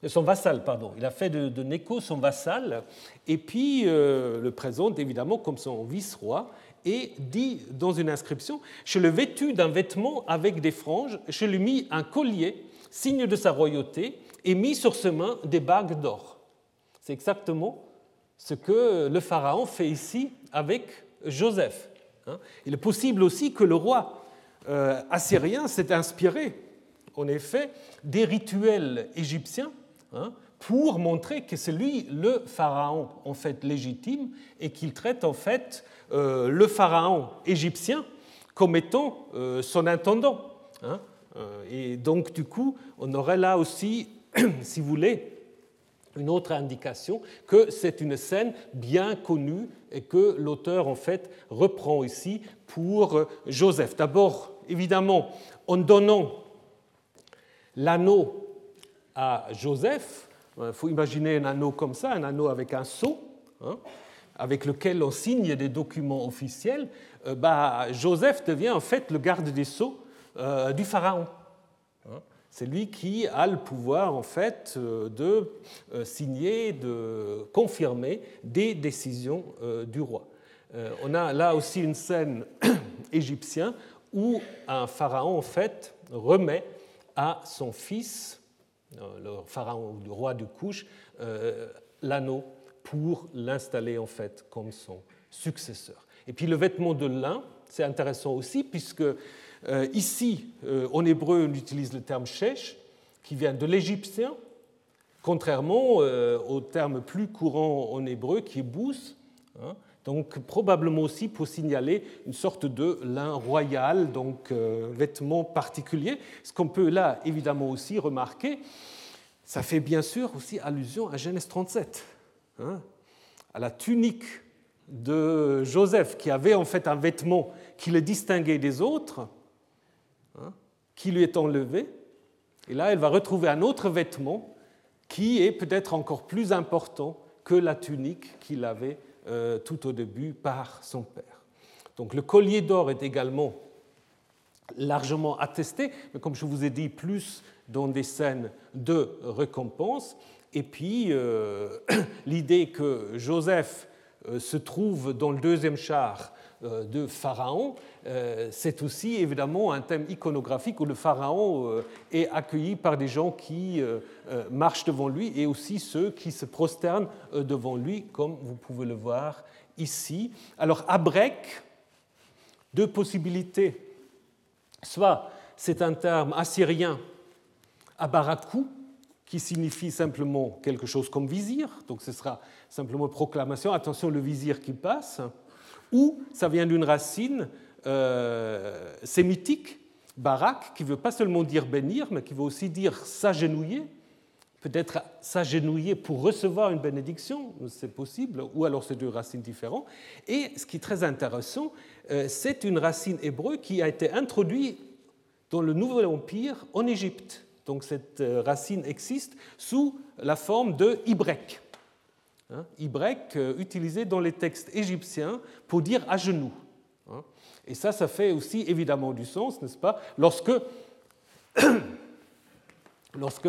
son vassal, pardon. Il a fait de, de Neko son vassal, et puis euh, le présente évidemment comme son vice-roi, et dit dans une inscription Je le vêtu d'un vêtement avec des franges, je lui mis un collier, signe de sa royauté, et mis sur ses mains des bagues d'or. C'est exactement ce que le Pharaon fait ici avec Joseph. Hein. Il est possible aussi que le roi euh, assyrien s'est inspiré, en effet, des rituels égyptiens hein, pour montrer que c'est lui le pharaon en fait légitime et qu'il traite en fait euh, le pharaon égyptien comme étant euh, son intendant. Hein. Et donc du coup, on aurait là aussi, si vous voulez, une autre indication que c'est une scène bien connue et que l'auteur en fait reprend ici pour euh, Joseph. D'abord, évidemment, en donnant l'anneau à Joseph, il faut imaginer un anneau comme ça, un anneau avec un sceau, hein, avec lequel on signe des documents officiels, euh, bah, Joseph devient en fait le garde des sceaux euh, du pharaon. Hein. C'est lui qui a le pouvoir, en fait, euh, de euh, signer, de confirmer des décisions euh, du roi. On a là aussi une scène égyptienne où un pharaon, en fait, remet à son fils, le pharaon du roi du Couche, l'anneau pour l'installer, en fait, comme son successeur. Et puis le vêtement de lin, c'est intéressant aussi, puisque ici, euh, en hébreu, on utilise le terme shesh, qui vient de l'égyptien, contrairement euh, au terme plus courant en hébreu qui est bous. Hein. donc probablement aussi pour signaler une sorte de lin royal, donc vêtement particulier. Ce qu'on peut là évidemment aussi remarquer, ça fait bien sûr aussi allusion à Genèse 37, hein, à la tunique de Joseph, qui avait en fait un vêtement qui le distinguait des autres, qui lui est enlevé. Et là, elle va retrouver un autre vêtement qui est peut-être encore plus important que la tunique qu'il avait euh, tout au début par son père. Donc le collier d'or est également largement attesté, mais comme je vous ai dit, plus dans des scènes de récompense. Et puis euh, l'idée que Joseph euh, se trouve dans le deuxième char de Pharaon, euh, c'est aussi évidemment un thème iconographique où le Pharaon euh, est accueilli par des gens qui marchent devant lui et aussi ceux qui se prosternent devant lui, comme vous pouvez le voir ici. Alors, Abrek, deux possibilités. Soit c'est un terme assyrien, Abarakou, qui signifie simplement quelque chose comme vizir, donc ce sera simplement proclamation, attention le vizir qui passe, ou ça vient d'une racine euh, sémitique, barak, qui veut pas seulement dire bénir, mais qui veut aussi dire s'agenouiller, peut-être s'agenouiller pour recevoir une bénédiction, c'est possible, ou alors c'est deux racines différentes. Et ce qui est très intéressant, euh, c'est une racine hébreu qui a été introduite dans le Nouvel Empire en Égypte. Donc cette euh, racine existe sous la forme de ibrek. Hein, Ibrek, euh, utilisé dans les textes égyptiens pour dire à genoux. Hein. Et ça, ça fait aussi évidemment du sens, n'est-ce pas, lorsque, lorsque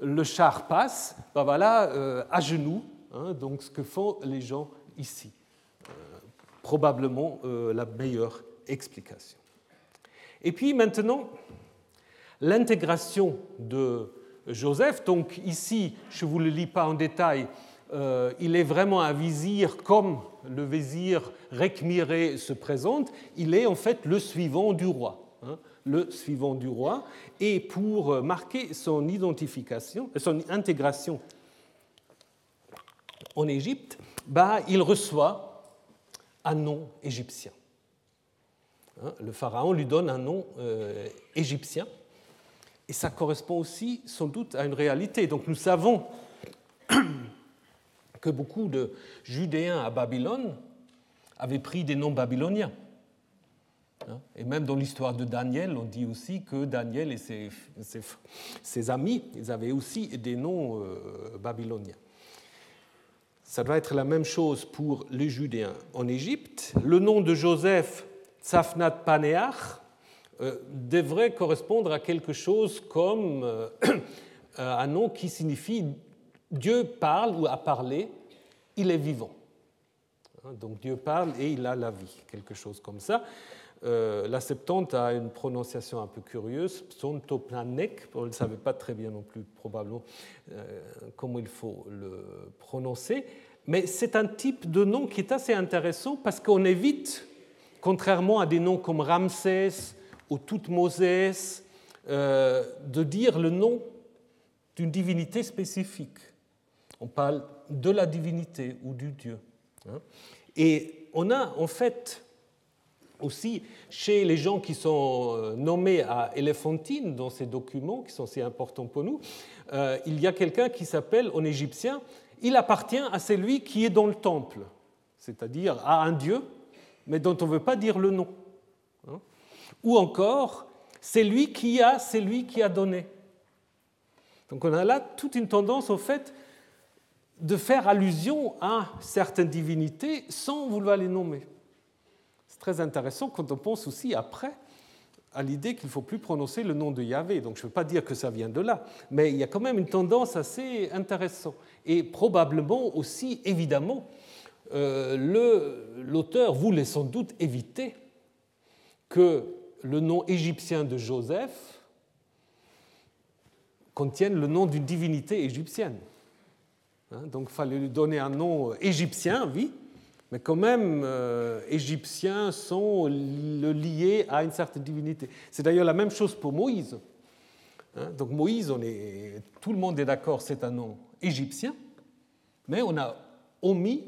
le char passe, ben voilà, euh, à genoux, hein, donc ce que font les gens ici. Euh, probablement la meilleure explication. Et puis maintenant, l'intégration de Joseph, donc ici, je ne vous le lis pas en détail, il est vraiment un vizir comme le vizir Rekmiré se présente, il est en fait le suivant du roi. Hein le suivant du roi, et pour marquer son identification, son intégration en Égypte, bah, il reçoit un nom égyptien. Hein, le pharaon lui donne un nom euh, égyptien, et ça correspond aussi sans doute à une réalité. Donc nous savons que beaucoup de Judéens à Babylone avaient pris des noms babyloniens. Hein? Et même dans l'histoire de Daniel, on dit aussi que Daniel et ses, amis, ils avaient aussi des noms euh, babyloniens. Ça doit être la même chose pour les Judéens. En Égypte, le nom de Joseph, Tsafnat Paneach, euh, devrait correspondre à quelque chose comme euh, un nom qui signifie Dieu parle ou a parlé, il est vivant. Hein, donc Dieu parle et il a la vie, quelque chose comme ça. Euh, la Septante a une prononciation un peu curieuse, Psontoplanek, on ne savait pas très bien non plus probablement euh, comment il faut le prononcer, mais c'est un type de nom qui est assez intéressant parce qu'on évite, contrairement à des noms comme Ramsès ou Toutmoses, euh, de dire le nom d'une divinité spécifique. On parle de la divinité ou du Dieu. Hein. Et on a en fait aussi chez les gens qui sont euh, nommés à Éléphantine dans ces documents qui sont si importants pour nous, euh, il y a quelqu'un qui s'appelle en égyptien, il appartient à celui qui est dans le temple, c'est-à-dire à un dieu, mais dont on ne veut pas dire le nom. Hein. Ou encore, c'est lui qui a, c'est lui qui a donné. Donc on a là toute une tendance au fait de faire allusion à certaines divinités sans vouloir les nommer. C'est très intéressant quand on pense aussi après à l'idée qu'il ne faut plus prononcer le nom de Yahvé. Donc je ne veux pas dire que ça vient de là, mais il y a quand même une tendance assez intéressante. Et probablement aussi, évidemment, euh, l'auteur voulait sans doute éviter que le nom égyptien de Joseph contienne le nom d'une divinité égyptienne. Hein, donc il fallait lui donner un nom égyptien, oui, mais quand même euh, égyptiens sont liés à une certaine divinité. C'est d'ailleurs la même chose pour Moïse. Hein, donc Moïse, tout le monde est d'accord, c'est un nom égyptien, mais on a omis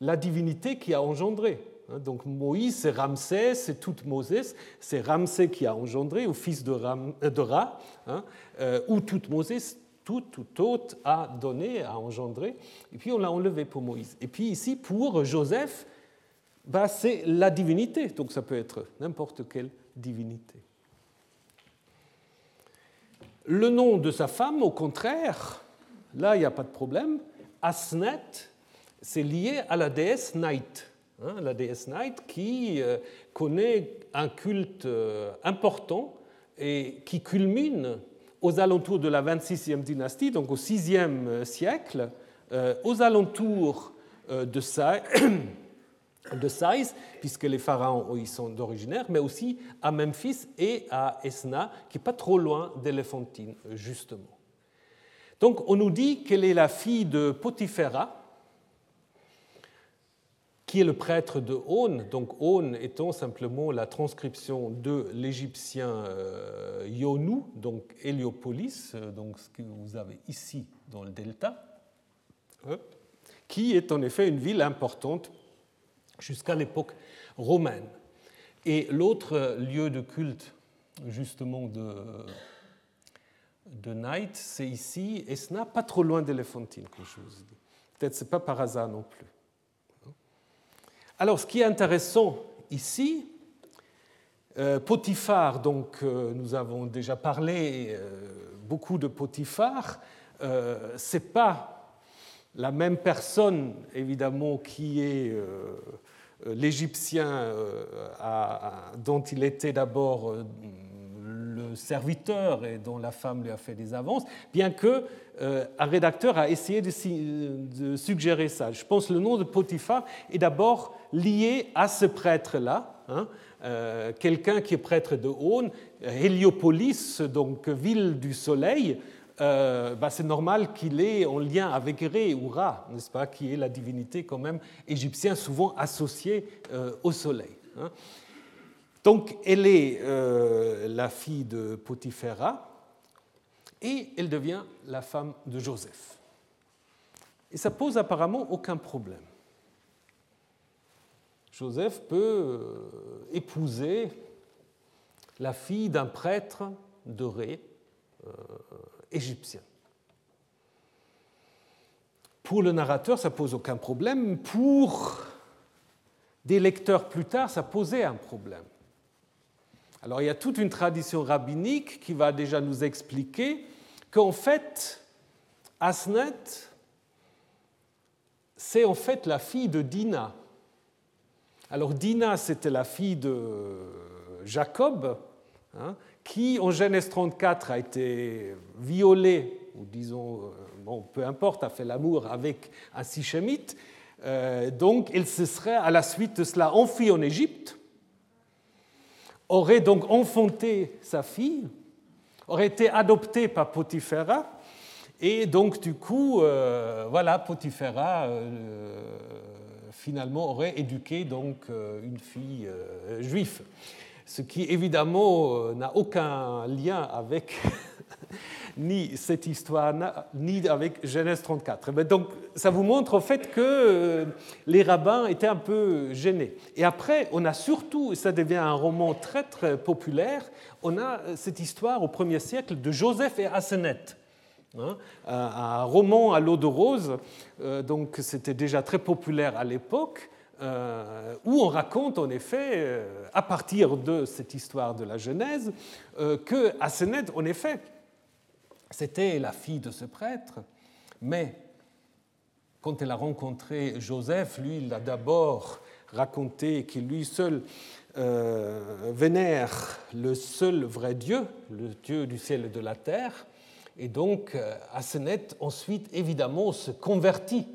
la divinité qui a engendré. Hein, donc Moïse, c'est Ramsès, c'est toute Moses, c'est Ramsès qui a engendré, ou fils de, Ram, euh, de Ra, hein, euh, ou tout, tout autre a donné, a engendré, et puis on l'a enlevé pour Moïse. Et puis ici, pour Joseph, bah, c'est la divinité, donc ça peut être n'importe quelle divinité. Le nom de sa femme, au contraire, là, il n'y a pas de problème. Asnet, c'est lié à la déesse Night. Hein, la déesse Night qui euh, connaît un culte euh, important et qui culmine aux alentours de la 26e dynastie, donc au 6e siècle, euh, aux alentours euh, de Saïs, puisque les pharaons y sont d'originaire, mais aussi à Memphis et à Esna, qui n'est pas trop loin d'Éléphantine, justement. Donc on nous dit qu'elle est la fille de Potiphéra, qui est le prêtre de On, donc On étant simplement la transcription de l'égyptien euh, Yonou, donc Héliopolis, euh, donc ce que vous avez ici dans le delta, hein, qui est en effet une ville importante jusqu'à l'époque romaine. Et l'autre lieu de culte, justement, de, de Night, c'est ici, Esna, pas trop loin d'Éléphantine, comme je vous dis. Peut-être ce n'est pas par hasard non plus. Alors, ce qui est intéressant ici, euh, Potiphar, donc euh, nous avons déjà parlé euh, beaucoup de Potiphar, ce n'est pas la même personne, évidemment, qui est l'Égyptien dont il était d'abord serviteur et dont la femme lui a fait des avances, bien que un rédacteur a essayé de, suggérer ça. Je pense que le nom de Potiphar est d'abord lié à ce prêtre-là, hein, quelqu'un qui est prêtre de Aune, Héliopolis, donc ville du soleil, euh, bah, c'est normal qu'il est en lien avec Ré ou Ra, n'est-ce pas, qui est la divinité quand même égyptienne, souvent associée euh, au soleil. Hein. Donc elle est euh, la fille de Potiphéra et elle devient la femme de Joseph. Et ça pose apparemment aucun problème. Joseph peut épouser la fille d'un prêtre de Ré, égyptien. Pour le narrateur, ça pose aucun problème. Pour des lecteurs plus tard, ça posait un problème. Alors il y a toute une tradition rabbinique qui va déjà nous expliquer qu'en fait, Asnet, c'est en fait la fille de Dina. Alors Dina, c'était la fille de Jacob, hein, qui, en Genèse 34, a été violée, ou disons, euh, bon, peu importe, a fait l'amour avec un Sichémite. Euh, donc, elle se serait, à la suite de cela, enfuie en Égypte, aurait donc enfanté sa fille, aurait été adoptée par Potiphéra, et donc, du coup, euh, voilà, Potiphéra, finalement, aurait éduqué donc, une fille juive ce qui évidemment euh, n'a aucun lien avec ni cette histoire, ni avec Genèse 34. donc ça vous montre au fait que euh, les rabbins étaient un peu gênés. Et après, on a surtout, ça devient un roman très très populaire, on a cette histoire au 1er siècle de Joseph et Asenet. Hein, un roman à l'eau de rose, euh, donc c'était déjà très populaire à l'époque, euh, où on raconte en effet, euh, à partir de cette histoire de la Genèse, euh, que Asenet, en effet, c'était la fille de ce prêtre, mais quand elle a rencontré Joseph, lui, il a d'abord raconté qu'il lui seul vénère le seul vrai Dieu, le Dieu du ciel et de la terre, et donc Asenet ensuite évidemment se convertit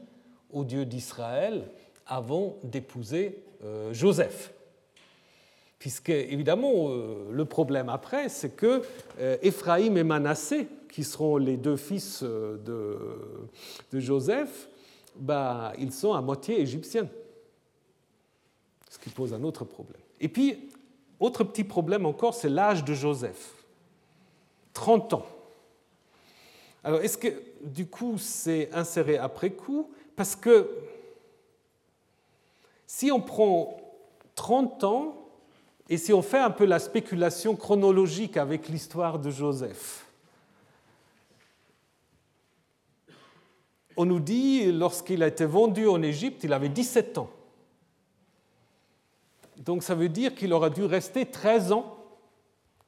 au Dieu d'Israël avant d'épouser euh, Joseph. Puisque, évidemment, euh, le problème après, c'est que euh, Éphraïm et Manassé, qui seront les deux fils de, Joseph, bah, ils sont à moitié égyptiens. Ce qui pose un autre problème. Et puis, autre petit problème encore, c'est l'âge de Joseph. 30 ans. Alors, est-ce que, du coup, c'est inséré après coup? Parce que si on prend 30 ans et si on fait un peu la spéculation chronologique avec l'histoire de Joseph, on nous dit, lorsqu'il a été vendu en Égypte, il avait 17 ans. Donc ça veut dire qu'il aura dû rester 13 ans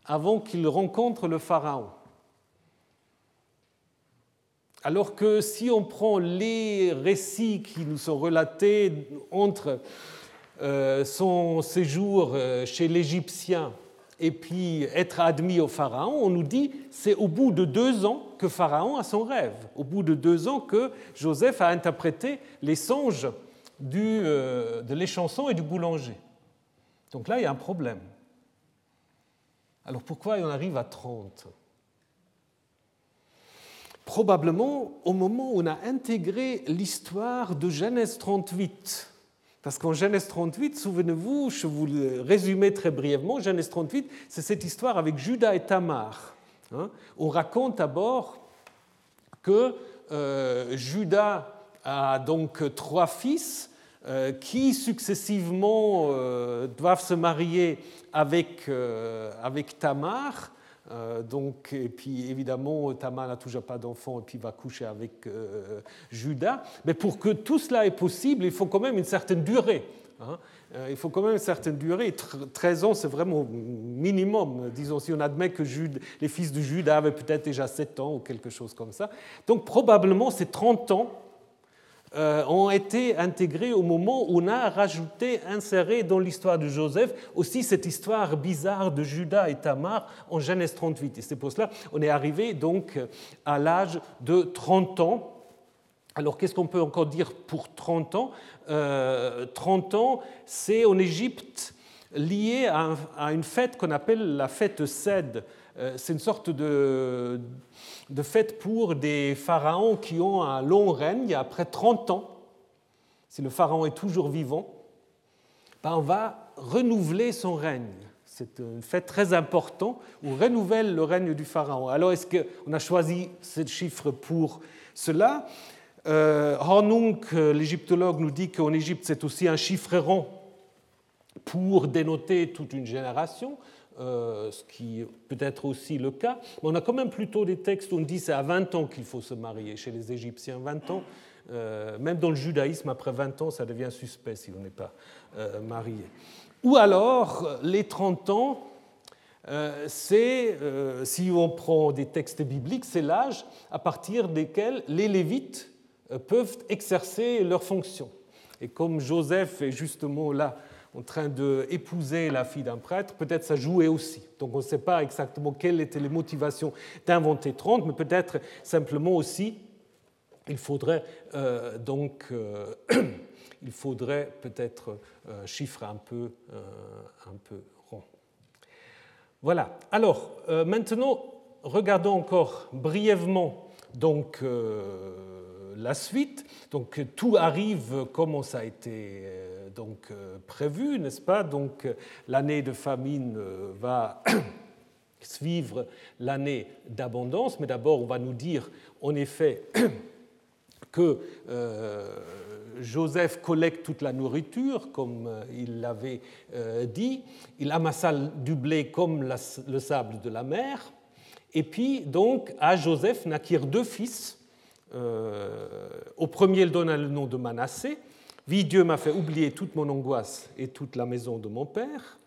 avant qu'il rencontre le Pharaon. Alors que si on prend les récits qui nous sont relatés entre euh, son séjour euh, chez l'Égyptien et puis être admis au Pharaon, on nous dit c'est au bout de deux ans que Pharaon a son rêve, au bout de deux ans que Joseph a interprété les songes euh, de l'échanson et du boulanger. Donc là, il y a un problème. Alors pourquoi on arrive à 30 probablement au moment où on a intégré l'histoire de Genèse 38. Parce qu'en Genèse 38, souvenez-vous, je vous le résumais très brièvement, Genèse 38, c'est cette histoire avec Judas et Tamar. Hein. on raconte d'abord que euh, Judas a donc trois fils euh, qui successivement euh, doivent se marier avec, Tamar donc, et puis évidemment, Tamar n'a toujours pas d'enfant et puis va coucher avec euh, Judas. Mais pour que tout cela est possible, il faut quand même une certaine durée. Hein. Euh, il faut quand même une certaine durée. 13 ans, c'est vraiment minimum. Disons, si on admet que les fils de Judas avaient peut-être déjà 7 ans ou quelque chose comme ça. Donc probablement, c'est 30 ans euh, ont été intégrés au moment où on a rajouté, inséré dans l'histoire de Joseph aussi cette histoire bizarre de Judas et Tamar en Genèse 38. Et c'est pour cela qu'on est arrivé donc à l'âge de 30 ans. Alors qu'est-ce qu'on peut encore dire pour 30 ans? 30 euh, ans, c'est en Égypte lié à, une fête qu'on appelle la fête Sed. Euh, c'est une sorte de, de fête pour des pharaons qui ont un long règne après 30 ans. Si le pharaon est toujours vivant, ben on va renouveler son règne. C'est une fête très importante où on renouvelle le règne du pharaon. Alors est-ce qu'on a choisi ce chiffre pour cela? Euh, l'égyptologue, nous dit qu'en Égypte c'est aussi un chiffre rond pour dénoter toute une génération. Euh, ce qui peut être aussi le cas. Mais on a quand même plutôt des textes où on dit c'est à 20 ans qu'il faut se marier. Chez les Égyptiens, 20 ans, euh, même dans le judaïsme, après 20 ans, ça devient suspect si on n'est pas euh, marié. Ou alors, les 30 ans, c'est, si on prend des textes bibliques, c'est l'âge à partir desquels les Lévites peuvent exercer leurs fonctions. Et comme Joseph est justement là en train d'épouser la fille d'un prêtre, peut-être ça jouait aussi. Donc on ne sait pas exactement quelles étaient les motivations d'inventer 30, mais peut-être simplement aussi, il faudrait euh, donc, euh, il faudrait peut-être euh, chiffrer un peu, un peu rond. Voilà. Alors maintenant, regardons encore brièvement donc la suite. Donc tout arrive comme ça a été euh, donc, euh, prévu, n'est-ce pas? Donc euh, l'année de famine va suivre l'année d'abondance, mais d'abord on va nous dire en effet que Joseph collecte toute la nourriture, comme il l'avait dit, il amassa du blé comme le sable de la mer, et puis donc à Joseph naquirent deux fils, euh, au premier, il donna le nom de Manassé. Vie, Dieu m'a fait oublier toute mon angoisse et toute la maison de mon père.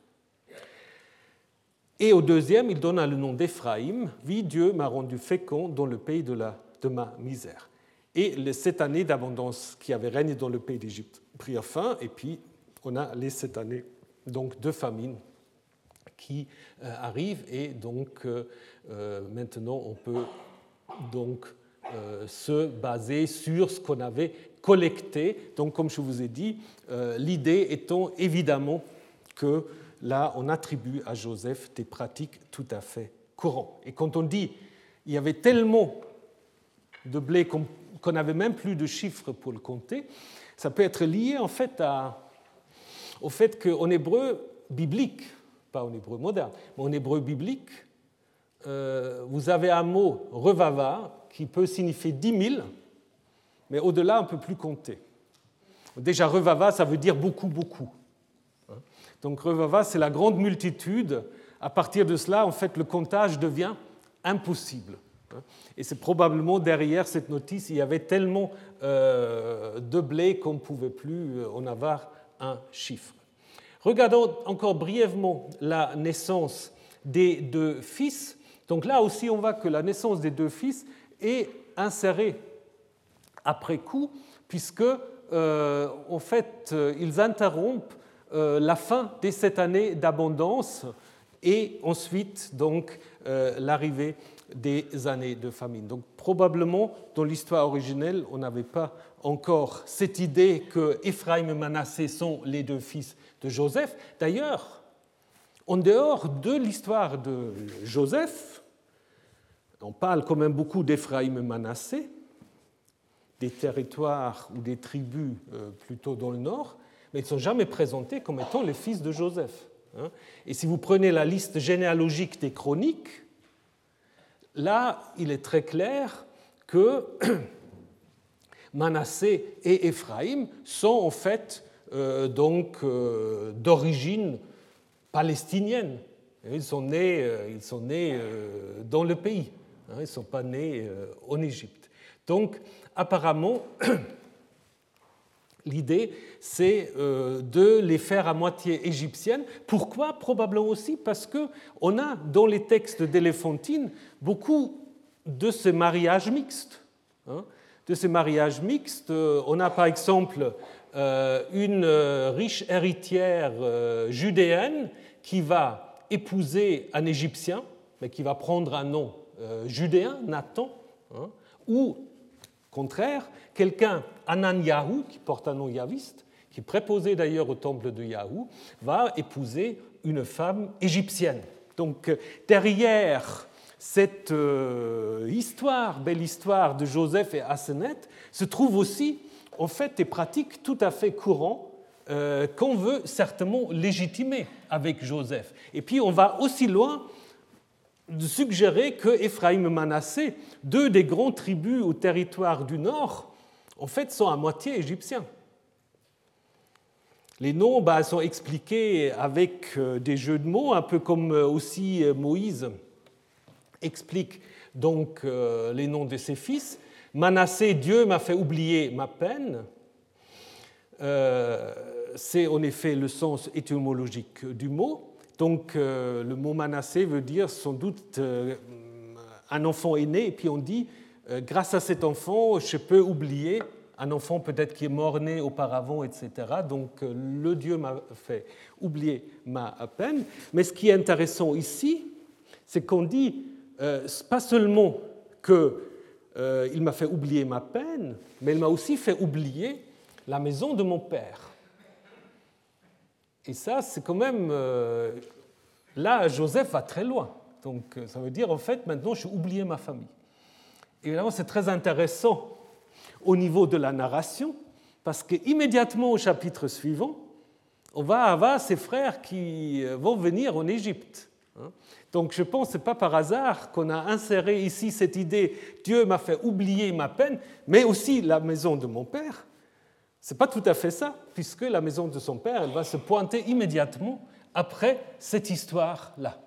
Et au deuxième, il donna le nom d'Éphraïm. Vie, Dieu m'a rendu fécond dans le pays de ma misère. Et cette année d'abondance qui avait régné dans le pays d'Égypte prirent fin, et puis on a les sept années donc, de famine qui euh, arrivent, et donc euh, maintenant on peut donc euh, se baser sur ce qu'on avait collecté. Donc, comme je vous ai dit, euh, l'idée étant évidemment que là, on attribue à Joseph des pratiques tout à fait courantes. Et quand on dit il y avait tellement de blé qu'on n'avait même plus de chiffres pour le compter, ça peut être lié en fait au fait qu'en hébreu biblique, pas en hébreu moderne, mais en hébreu biblique, euh, vous avez un mot revava qui peut signifier 10 000, mais au-delà, on ne peut plus compter. Déjà, revava, ça veut dire beaucoup, beaucoup. Donc, revava, c'est la grande multitude. À partir de cela, en fait, le comptage devient impossible. Et c'est probablement derrière cette notice, il y avait tellement euh, de blé qu'on ne pouvait plus euh, en avoir un chiffre. Regardons encore brièvement la naissance des deux fils. Donc là aussi, on voit que la naissance des deux fils est insérée après coup, puisque euh, en fait, euh, ils interrompent euh, la fin des sept années d'abondance et ensuite donc l'arrivée des années de famine. Donc probablement dans l'histoire originelle, on n'avait pas encore cette idée que Ephraim et Manassé sont les deux fils de Joseph. D'ailleurs, en dehors de l'histoire de Joseph, on parle quand même beaucoup d'Éphraïm et Manassé, des territoires ou des tribus euh, plutôt dans le nord, mais ils ne sont jamais présentés comme étant les fils de Joseph. Hein. Et si vous prenez la liste généalogique des chroniques, là, il est très clair que Manassé et Éphraïm sont en fait euh, donc euh, d'origine palestinienne. Ils sont nés, ils sont nés dans le pays. Hein, ils ne sont pas nés euh, en Égypte. Donc, apparemment, l'idée, c'est euh, de les faire à moitié égyptiennes. Pourquoi? Probablement aussi parce qu'on a dans les textes d'Éléphantine beaucoup de ces mariages mixtes, hein, de ces mariages mixtes. On a par exemple une riche héritière judéenne qui va épouser un Égyptien, mais qui va prendre un nom judéen, Nathan, hein, ou contraire, quelqu'un, Ananyahu, qui porte un nom yaviste, qui est préposé d'ailleurs au temple de Yahou, va épouser une femme égyptienne. Donc euh, derrière cette euh, histoire, belle histoire de Joseph et Asenet, se trouvent aussi en fait des pratiques tout à fait courantes euh, qu'on veut certainement légitimer avec Joseph. Et puis on va aussi loin de suggérer que Ephraïm et Manassé, deux des grands tribus au territoire du nord, en fait sont à moitié égyptiens. Les noms bah, sont expliqués avec euh, des jeux de mots, un peu comme euh, aussi euh, Moïse explique donc les noms de ses fils. Manassé, Dieu m'a fait oublier ma peine. C'est en effet le sens étymologique du mot. Donc le mot Manassé veut dire sans doute un enfant est né, et puis on dit, grâce à cet enfant, je peux oublier un enfant peut-être qui est mort-né auparavant, etc. Donc euh, le Dieu m'a fait oublier ma peine. Mais ce qui est intéressant ici, c'est qu'on dit euh, pas seulement qu'il euh, m'a fait oublier ma peine, mais il m'a aussi fait oublier la maison de mon père. Et ça, c'est quand même... là, Joseph va très loin. Donc ça veut dire, en fait, maintenant, suis oublié ma famille. Évidemment, c'est très intéressant au niveau de la narration, parce qu'immédiatement au chapitre suivant, on va avoir ces frères qui euh, vont venir en Égypte. Hein. Donc je pense que ce n'est pas par hasard qu'on a inséré ici cette idée Dieu m'a fait oublier ma peine, mais aussi la maison de mon père. N'est pas tout à fait ça, puisque la maison de son père, elle va se pointer immédiatement après cette histoire-là.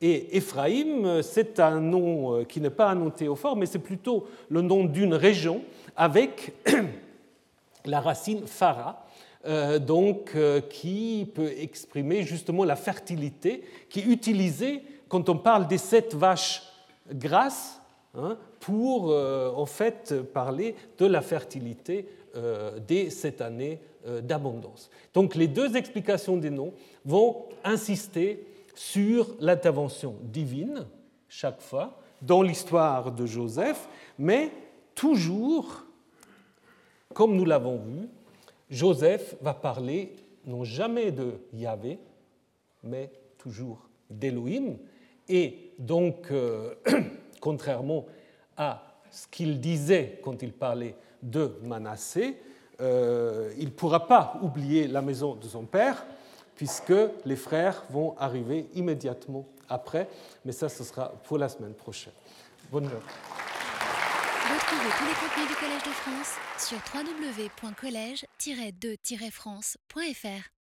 Et Éphraïm, c'est un nom euh, qui n'est pas un nom théophore, mais c'est plutôt le nom d'une région avec la racine phara, euh, donc, euh, qui peut exprimer justement la fertilité, qui est utilisée quand on parle des sept vaches grasses hein, pour en fait parler de la fertilité des sept années d'abondance. Donc les deux explications des noms vont insister sur l'intervention divine, chaque fois, dans l'histoire de Joseph, mais toujours, comme nous l'avons vu, Joseph va parler non jamais de Yahvé, mais toujours d'Élohim. Et donc, euh, contrairement ce qu'il disait quand il parlait de Manassé, euh, il ne pourra pas oublier la maison de son père, puisque les frères vont arriver immédiatement après, mais ça, ce sera pour la semaine prochaine. Bonne nuit. Retrouvez tous les contenus du Collège de France sur www.colège-2-france.fr.